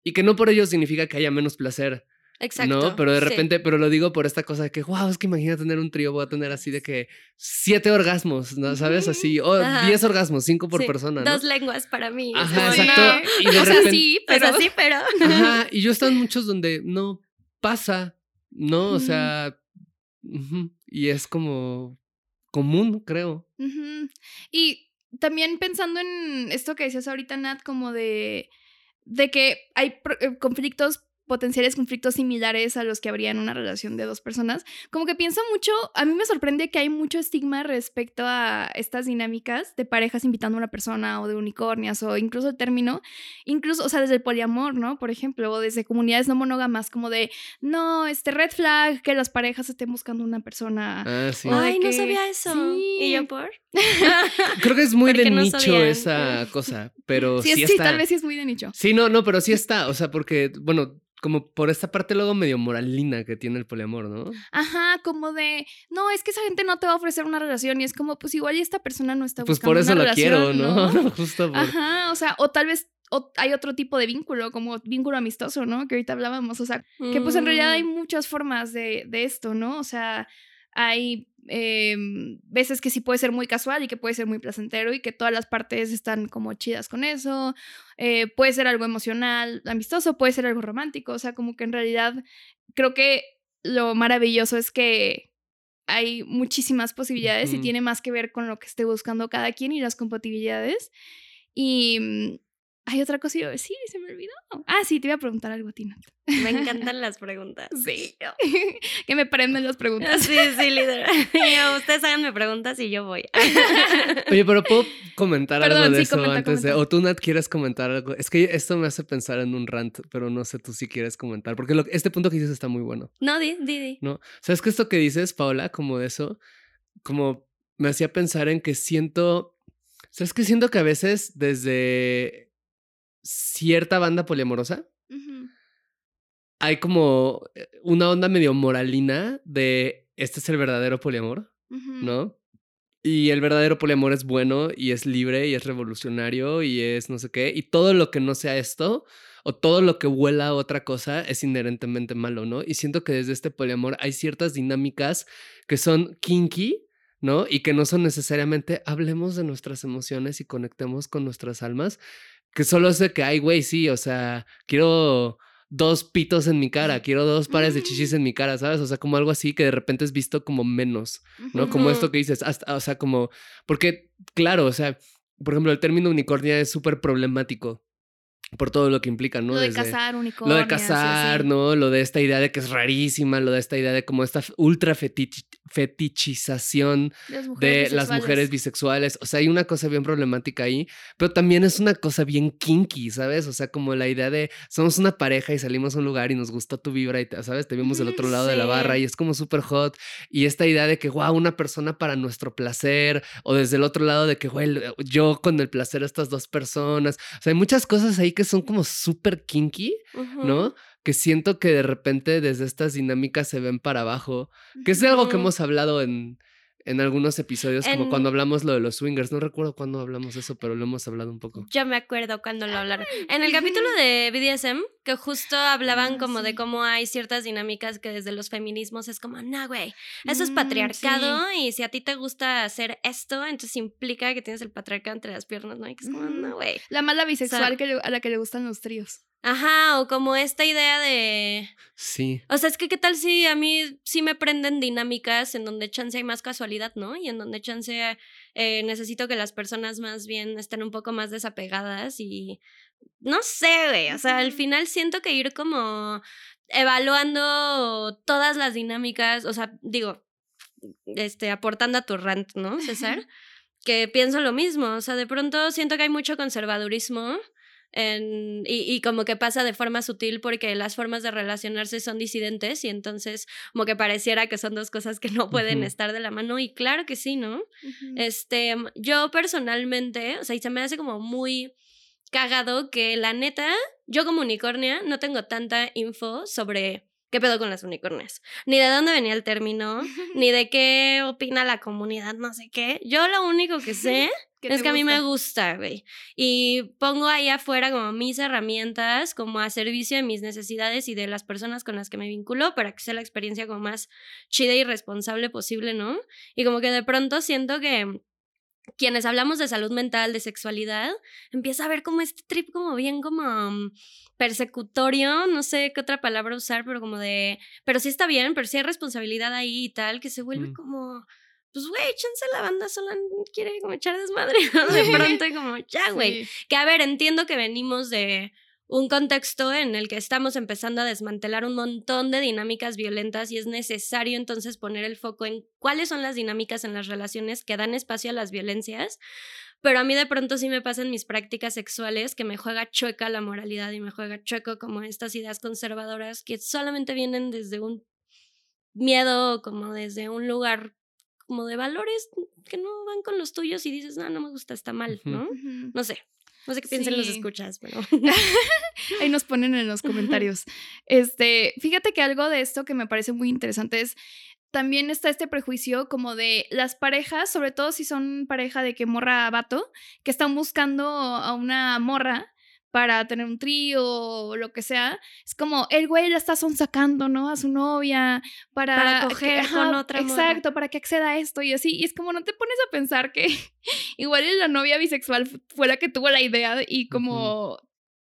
Y que no por ello significa que haya menos placer. Exacto. ¿no? Pero de sí. repente, pero lo digo por esta cosa de que, wow, es que imagina tener un trío, voy a tener así de que siete orgasmos, ¿no? ¿Sabes? Así, o diez orgasmos, cinco por Sí, persona, ¿no? Dos lenguas para mí. Ajá, exacto. Y de o sea, sí, Pues pero... así, pero. <laughs> ajá, y yo he <laughs> estado en muchos donde no pasa, ¿no? O sea, y es como común, creo. Y también pensando en esto que decías ahorita, Nat, como de, de que hay eh, conflictos, potenciales conflictos similares a los que habría en una relación de dos personas, como que pienso mucho, a mí me sorprende que hay mucho estigma respecto a estas dinámicas de parejas invitando a una persona o de unicornias o incluso el término, incluso, o sea, desde el poliamor, ¿no? Por ejemplo, o desde comunidades no monógamas, como de, no, este red flag, que las parejas estén buscando una persona. Ah, sí. Ay, no sabía eso. sí. ¿Y yo por? <laughs> Creo que es muy de no nicho sabían. esa cosa, pero Sí, sí, es- sí, está. tal vez sí es muy de nicho. Sí, no, no, pero sí está, o sea, porque, bueno, como por esta parte luego medio moralina que tiene el poliamor, ¿no? Ajá, como de, no, es que esa gente no te va a ofrecer una relación y es como, pues igual esta persona no está Pues buscando por eso una lo quiero, relación, ¿no? <laughs> Justo por... Ajá, o sea, o tal vez o hay otro tipo de vínculo, como vínculo amistoso, ¿no? Que ahorita hablábamos, o sea, que pues en realidad hay Mm, muchas formas de, de esto, ¿no? O sea, hay eh, veces que sí puede ser muy casual y que puede ser muy placentero y que todas las partes están como chidas con eso. Eh, puede ser algo emocional, amistoso, puede ser algo romántico, o sea, como que en realidad creo que lo maravilloso es que hay muchísimas posibilidades y tiene más que ver con lo que esté buscando cada quien y las compatibilidades. Y mm, hay otra cosa que iba a decir y se me olvidó. Ah, sí, te iba a preguntar algo a ti, Nat. Me <laughs> encantan las preguntas. Sí, <laughs> que me prenden las preguntas. Sí, sí, líder. Y yo, ustedes háganme preguntas y yo voy. <laughs> Oye, pero puedo comentar algo de sí, eso comenta, antes de. O tú, Nat, quieres comentar algo. Es que esto me hace pensar en un rant, pero no sé tú si quieres comentar. Porque lo- este punto que dices está muy bueno. No, di, di, di. ¿no? ¿Sabes que esto que dices, Paola, como de eso, como me hacía pensar en que siento, ¿sabes que siento que a veces desde cierta banda poliamorosa hay como eh, una onda medio moralina de este es el verdadero poliamor. ¿no? Y el verdadero poliamor es bueno y es libre y es revolucionario y es no sé qué. Y todo lo que no sea esto o todo lo que huela a otra cosa es inherentemente malo, ¿no? Y siento que desde este poliamor hay ciertas dinámicas que son kinky, ¿no? Y que no son necesariamente hablemos de nuestras emociones y conectemos con nuestras almas, que solo es de que, ay, güey, sí, o sea, quiero dos pitos en mi cara, quiero dos pares de chichis en mi cara, ¿sabes? O sea, como algo así que de repente es visto como menos. ¿no? Como esto que dices, hasta, o sea, como, porque, claro, o sea, por ejemplo, el término unicornia es súper problemático por todo lo que implica, ¿no? Lo de Desde- cazar unicornios. Lo de cazar. ¿no? Lo de esta idea de que es rarísima, lo de esta idea de como esta ultra fetich- fetichización Las de las mujeres bisexuales. O sea, hay una cosa bien problemática ahí, pero también es una cosa bien kinky, ¿sabes? O sea, como la idea de somos una pareja y salimos a un lugar y nos gustó tu vibra y, te- ¿sabes? Te vimos del otro lado de la barra y es como súper hot. Y esta idea de que, wow, una persona para nuestro placer, o desde el otro lado de que, güey, yo con el placer de estas dos personas. O sea, hay muchas cosas ahí que son como súper kinky. ¿no? Que siento que de repente desde estas dinámicas se ven para abajo. Que es algo que hemos hablado en, en algunos episodios, como cuando hablamos lo de los swingers. No recuerdo cuándo hablamos eso, pero lo hemos hablado un poco. Yo me acuerdo cuando lo hablaron. En el capítulo de BDSM, que justo hablaban Ah, como sí. de cómo hay ciertas dinámicas que desde los feminismos es como, no, güey, eso es Mm, patriarcado y si a ti te gusta hacer esto, entonces implica que tienes el patriarcado entre las piernas, ¿no? Y que es como, no, güey. La mala bisexual O sea- que le- a la que le gustan los tríos. Ajá, o como esta idea de... Sí. O sea, es que qué tal si a mí sí me prenden dinámicas en donde chance hay más casualidad, ¿no? Y en donde chance eh, necesito que las personas más bien estén un poco más desapegadas y... No sé, güey. O sea, al final siento que ir como evaluando todas las dinámicas, o sea, digo, este, aportando a tu rant, ¿no, César? <laughs> que pienso lo mismo, o sea, de pronto siento que hay mucho conservadurismo en, y, y, como que pasa de forma sutil porque las formas de relacionarse son disidentes y entonces como que pareciera que son dos cosas que no pueden estar de la mano y claro que sí, ¿no? Este, yo personalmente, o sea, y se me hace como muy cagado que la neta, yo como unicornia no tengo tanta info sobre qué pedo con las unicornias, ni de dónde venía el término, ni de qué opina la comunidad, no sé qué. Yo lo único que sé <laughs> ¿Qué es que a mí me gusta? gusta, güey. Y pongo ahí afuera como mis herramientas, como a servicio de mis necesidades y de las personas con las que me vinculo para que sea la experiencia como más chida y responsable posible, ¿no? Y como que de pronto siento que quienes hablamos de salud mental, de sexualidad, empieza a ver como este trip como bien como um, persecutorio, no sé qué otra palabra usar, pero como de, pero sí está bien, pero sí hay responsabilidad ahí y tal, que se vuelve Mm. como, pues güey, échense la banda sola, quiere como echar desmadre, <laughs> ¿no? De <laughs> pronto y como, ya, güey. Sí. Que a ver, entiendo que venimos de un contexto en el que estamos empezando a desmantelar un montón de dinámicas violentas y es necesario entonces poner el foco en cuáles son las dinámicas en las relaciones que dan espacio a las violencias. Pero a mí de pronto sí me pasa en mis prácticas sexuales que me juega chueca la moralidad y me juega chueco como estas ideas conservadoras que solamente vienen desde un miedo, como desde un lugar como de valores que no van con los tuyos y dices, no, no me gusta, está mal. ¿no? No sé. No sé qué piensan los escuchas, pero. <laughs> Ahí nos ponen en los comentarios. Este, fíjate que algo de esto que me parece muy interesante es también está este prejuicio como de las parejas, sobre todo si son pareja de que morra vato, que están buscando a una morra para tener un trío o lo que sea, es como el güey la está sacando, ¿no? A su novia para, Para que- coger con otra morra. Exacto, para que acceda a esto y así. Y es como no te pones a pensar que <laughs> igual la novia bisexual fu- fue la que tuvo la idea y como...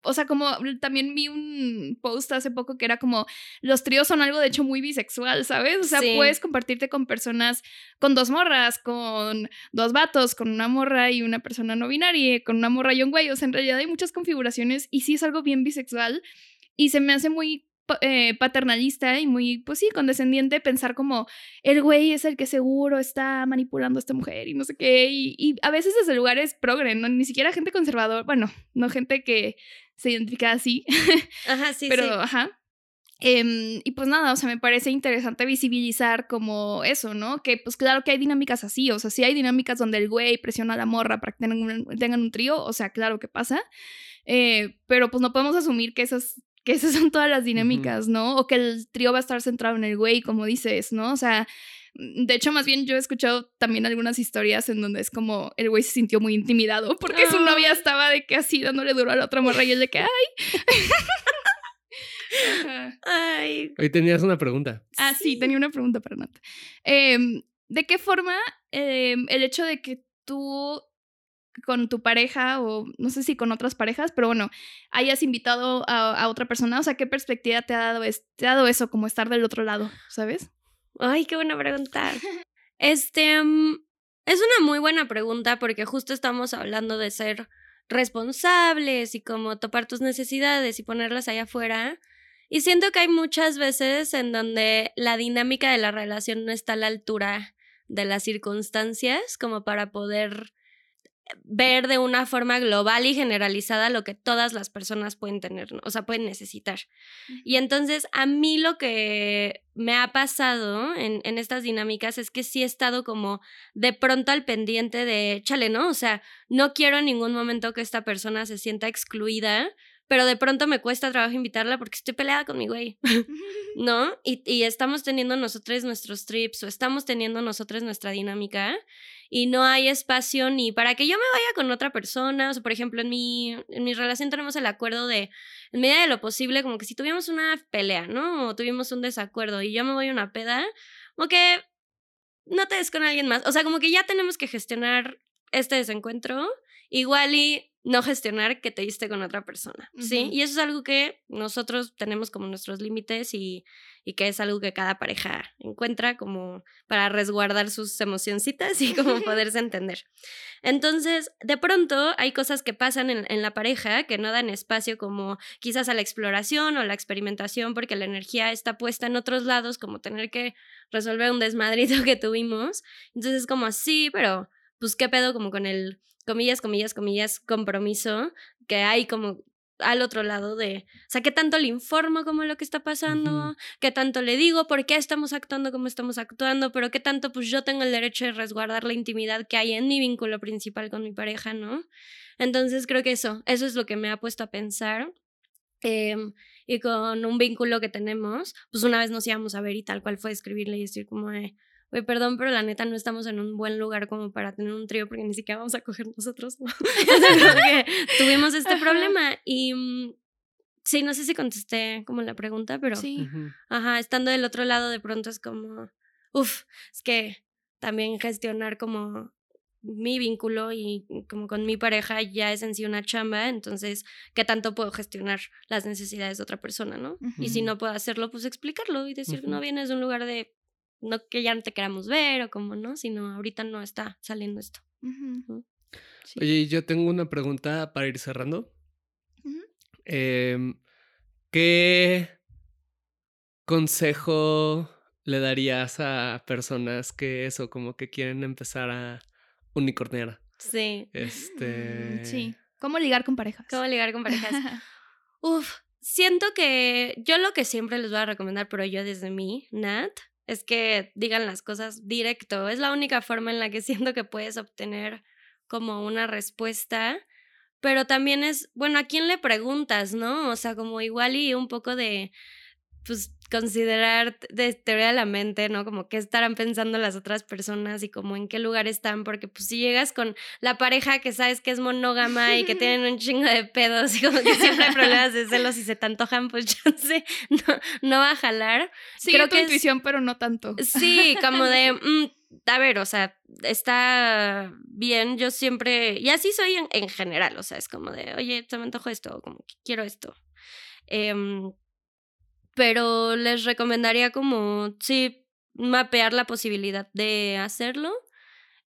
O sea, como también vi un post hace poco que era como los tríos son algo de hecho muy bisexual, ¿sabes? O sea, Sí. puedes compartirte con personas, con dos morras, con dos vatos, con una morra y una persona no binaria, con una morra y un güey. O sea, en realidad hay muchas configuraciones y sí es algo bien bisexual y se me hace muy eh, paternalista y muy, pues sí, condescendiente pensar como el güey es el que seguro está manipulando a esta mujer y no sé qué. Y, y a veces desde lugares progre, ¿no? Ni siquiera gente conservador, bueno, no gente que se identifica así, <laughs> Ajá, sí, pero sí. ajá. Em, y pues nada, o sea, me parece interesante visibilizar como eso, ¿no? Que pues claro que hay dinámicas así, o sea, sí hay dinámicas donde el güey presiona a la morra para que tengan un, tengan un trío, o sea, claro que pasa, eh, pero pues no podemos asumir que esas, que esas son todas las dinámicas, ¿no? O que el trío va a estar centrado en el güey, como dices, ¿no? O sea, de hecho, más bien yo he escuchado también algunas historias en donde es como el güey se sintió muy intimidado porque su novia estaba de que así dándole duro a la otra morra y él de que, ay. <laughs> Ay. Hoy tenías una pregunta. Ah, sí, tenía una pregunta para Nat. Em, ¿De qué forma em, el hecho de que tú con tu pareja o no sé si con otras parejas, pero bueno, hayas invitado a, otra persona, o sea, ¿qué perspectiva te ha dado, te ha dado eso, como estar del otro lado, ¿sabes? Ay, qué buena pregunta. Este, mm, es una muy buena pregunta porque justo estamos hablando de ser responsables y como topar tus necesidades y ponerlas allá afuera. Y siento que hay muchas veces en donde la dinámica de la relación no está a la altura de las circunstancias como para poder ver de una forma global y generalizada lo que todas las personas pueden tener, o sea, pueden necesitar. Y entonces a mí lo que me ha pasado en, en estas dinámicas es que sí he estado como de pronto al pendiente de, chale, ¿no? O sea, no quiero en ningún momento que esta persona se sienta excluida, pero de pronto me cuesta trabajo invitarla porque estoy peleada con mi güey. <laughs> <laughs> ¿no? Y, y estamos teniendo nosotros nuestros trips o estamos teniendo nosotros nuestra dinámica y no hay espacio ni para que yo me vaya con otra persona. O sea, por ejemplo, en mi, en mi relación tenemos el acuerdo de, en medida de lo posible, como que si tuvimos una pelea, ¿no? O tuvimos un desacuerdo y yo me voy a una peda, como que no te des con alguien más. O sea, como que ya tenemos que gestionar este desencuentro. Igual y no gestionar que te diste con otra persona, ¿sí? Y eso es algo que nosotros tenemos como nuestros límites y, y que es algo que cada pareja encuentra como para resguardar sus emocioncitas y como <laughs> poderse entender. Entonces, de pronto hay cosas que pasan en, en la pareja que no dan espacio como quizás a la exploración o la experimentación porque la energía está puesta en otros lados, como tener que resolver un desmadrito <laughs> que tuvimos. Entonces, como así, pero pues qué pedo como con el comillas, comillas, comillas, compromiso que hay como al otro lado de, o sea, qué tanto le informo como lo que está pasando, Ujú. qué tanto le digo, por qué estamos actuando como estamos actuando, pero qué tanto pues yo tengo el derecho de resguardar la intimidad que hay en mi vínculo principal con mi pareja, ¿no? Entonces creo que eso, eso es lo que me ha puesto a pensar. Em, y con un vínculo que tenemos, pues una vez nos íbamos a ver y tal cual fue escribirle y decir como de, Oye, perdón, pero la neta no estamos en un buen lugar como para tener un trío porque ni siquiera vamos a coger nosotros, <laughs> <laughs> tuvimos este Ajá. problema y mm, sí, no sé si contesté como la pregunta, pero Sí. Ajá, estando del otro lado de pronto es como, uff, es que también gestionar como mi vínculo y como con mi pareja ya es en sí una chamba, entonces, ¿qué tanto puedo gestionar las necesidades de otra persona, no? Y si no puedo hacerlo, pues explicarlo y decir, no vienes de un lugar de, no que ya no te queramos ver o como, ¿no? Sino ahorita no está saliendo esto. Sí. Oye, yo tengo una pregunta para ir cerrando. Em, ¿Qué consejo le darías a personas que eso, como que quieren empezar a unicornear? Sí. Este. Mm, Sí. ¿Cómo ligar con parejas? ¿Cómo ligar con parejas? <laughs> Uf, siento que yo lo que siempre les voy a recomendar, pero yo desde mí, Nat, es que digan las cosas directo. Es la única forma en la que <laughs> siento que puedes obtener como una respuesta. Pero también es, bueno, ¿a quién le preguntas, no? O sea, como igual y un poco de, pues, considerar de teoría de la mente, ¿no? Como qué estarán pensando las otras personas y como en qué lugar están, porque pues si llegas con la pareja que sabes que es monógama y que <laughs> tienen un chingo de pedos y como que siempre hay problemas de celos y se te antojan, pues chance <laughs> no, no va a jalar. Sigue creo tu que es- intuición, pero no tanto. Sí, como <laughs> de, mm, a ver, o sea, está bien, yo siempre, y así soy en, en general, o sea, es como de, oye, se me antojo esto, o como que quiero esto. Em, pero les recomendaría como, sí, mapear la posibilidad de hacerlo.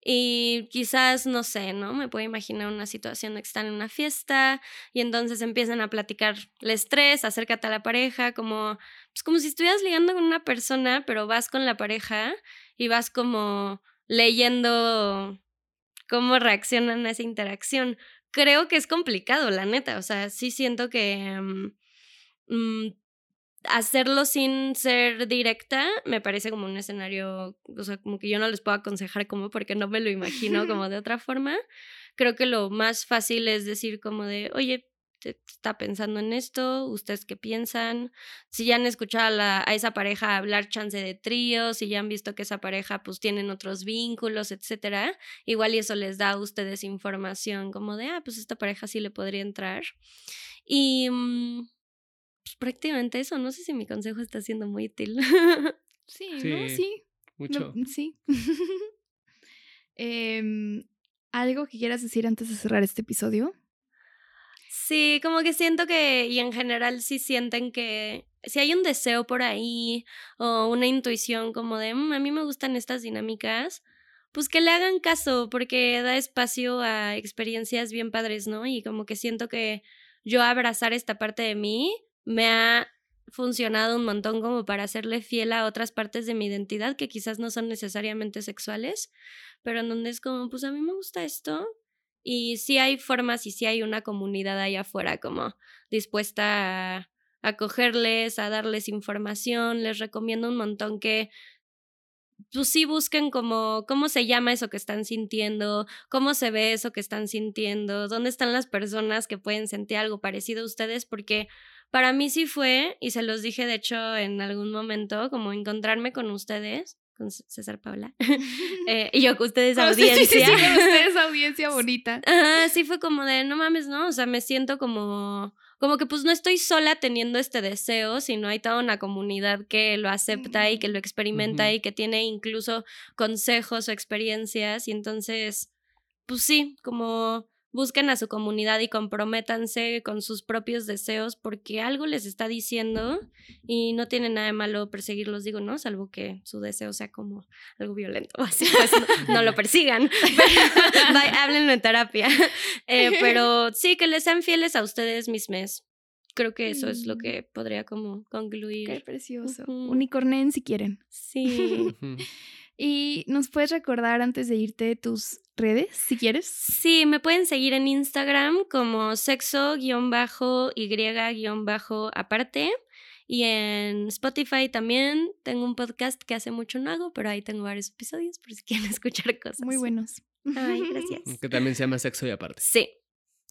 Y quizás, no sé, ¿no? Me puedo imaginar una situación de que están en una fiesta y entonces empiezan a platicar el estrés, acércate a la pareja, como, pues como si estuvieras ligando con una persona, pero vas con la pareja y vas como leyendo cómo reaccionan a esa interacción. Creo que es complicado, la neta. O sea, sí siento que mm, mm, hacerlo sin ser directa me parece como un escenario, o sea, como que yo no les puedo aconsejar como porque no me lo imagino como de otra forma. Creo que lo más fácil es decir como de, oye, está pensando en esto, ustedes qué piensan, si ya han escuchado a, esa pareja hablar chance de tríos, si ya han visto que esa pareja pues tienen otros vínculos, etcétera, igual y eso les da a ustedes información como de, ah, pues esta pareja sí le podría entrar. Y mm, pues, prácticamente eso, no sé si mi consejo está siendo muy útil. <laughs> Sí, ¿no? Sí, Sí. Mucho. No, sí. <laughs> Em, ¿Algo que quieras decir antes de cerrar este episodio? Sí, como que siento que, y en general sí sienten que si hay un deseo por ahí o una intuición como de, "Mm, a mí me gustan estas dinámicas, pues que le hagan caso porque da espacio a experiencias bien padres, ¿no? Y como que siento que yo abrazar esta parte de mí me ha funcionado un montón como para serle fiel a otras partes de mi identidad que quizás no son necesariamente sexuales, pero en donde es como, pues a mí me gusta esto y sí hay formas y sí hay una comunidad ahí afuera como dispuesta a acogerles, a darles información. Les recomiendo un montón que pues sí busquen como cómo se llama eso que están sintiendo, cómo se ve eso que están sintiendo, dónde están las personas que pueden sentir algo parecido a ustedes, porque para mí sí fue, y se los dije de hecho en algún momento, como encontrarme con ustedes, con César Paula, <laughs> eh, y yo con ustedes audiencia. sí, sí, ustedes, <laughs> audiencia bonita. Ajá, sí fue como de, no mames, ¿no? O sea, me siento como, como que pues no estoy sola teniendo este deseo, sino hay toda una comunidad que lo acepta y que lo experimenta y que tiene incluso consejos o experiencias y entonces, pues sí, como busquen a su comunidad y comprométanse con sus propios deseos porque algo les está diciendo y no tiene nada de malo perseguirlos, digo, ¿no? Salvo que su deseo sea como algo violento <laughs> así, pues no, no lo persigan. <laughs> háblenlo en terapia. <laughs> Eh, pero sí, que les sean fieles a ustedes mismos. Creo que eso es lo Mm. que podría como concluir. Qué precioso. Unicornen si quieren. Sí. ¿Y nos puedes recordar antes de irte tus redes, si quieres? Sí, me pueden seguir en Instagram como sexo-y-aparte. Y en Spotify también tengo un podcast que hace mucho no hago, pero ahí tengo varios episodios por si <laughs> quieren escuchar cosas. Muy buenos. Ay, <laughs> gracias. Que también se llama sexo y aparte. Sí,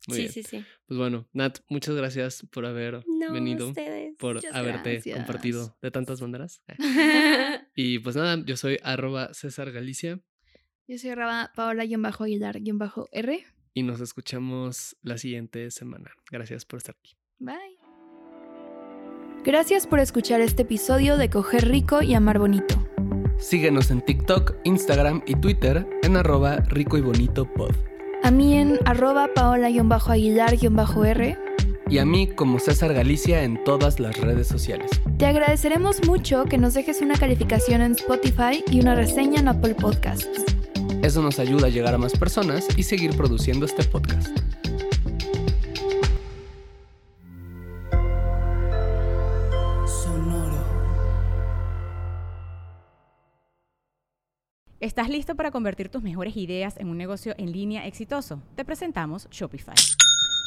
Muy sí, bien. sí, sí. Pues bueno, Nat, muchas gracias por haber No, venido, ustedes. por Muchas haberte gracias. compartido de tantas maneras. <laughs> Y pues nada, yo soy arroba César Galicia Yo soy arroba paola-aguilar-r. y nos escuchamos la siguiente semana. Gracias por estar aquí. Bye. Gracias por escuchar este episodio de Coger Rico y Amar Bonito. Síguenos en TikTok, Instagram y Twitter en arroba rico y bonito pod. A mí en arroba paola-aguilar-r. Y a mí como César Galicia en todas las redes sociales. Te agradeceremos mucho que nos dejes una calificación en Spotify y una reseña en Apple Podcasts. Eso nos ayuda a llegar a más personas y seguir produciendo este podcast. ¿Estás listo para convertir tus mejores ideas en un negocio en línea exitoso? Te presentamos Shopify.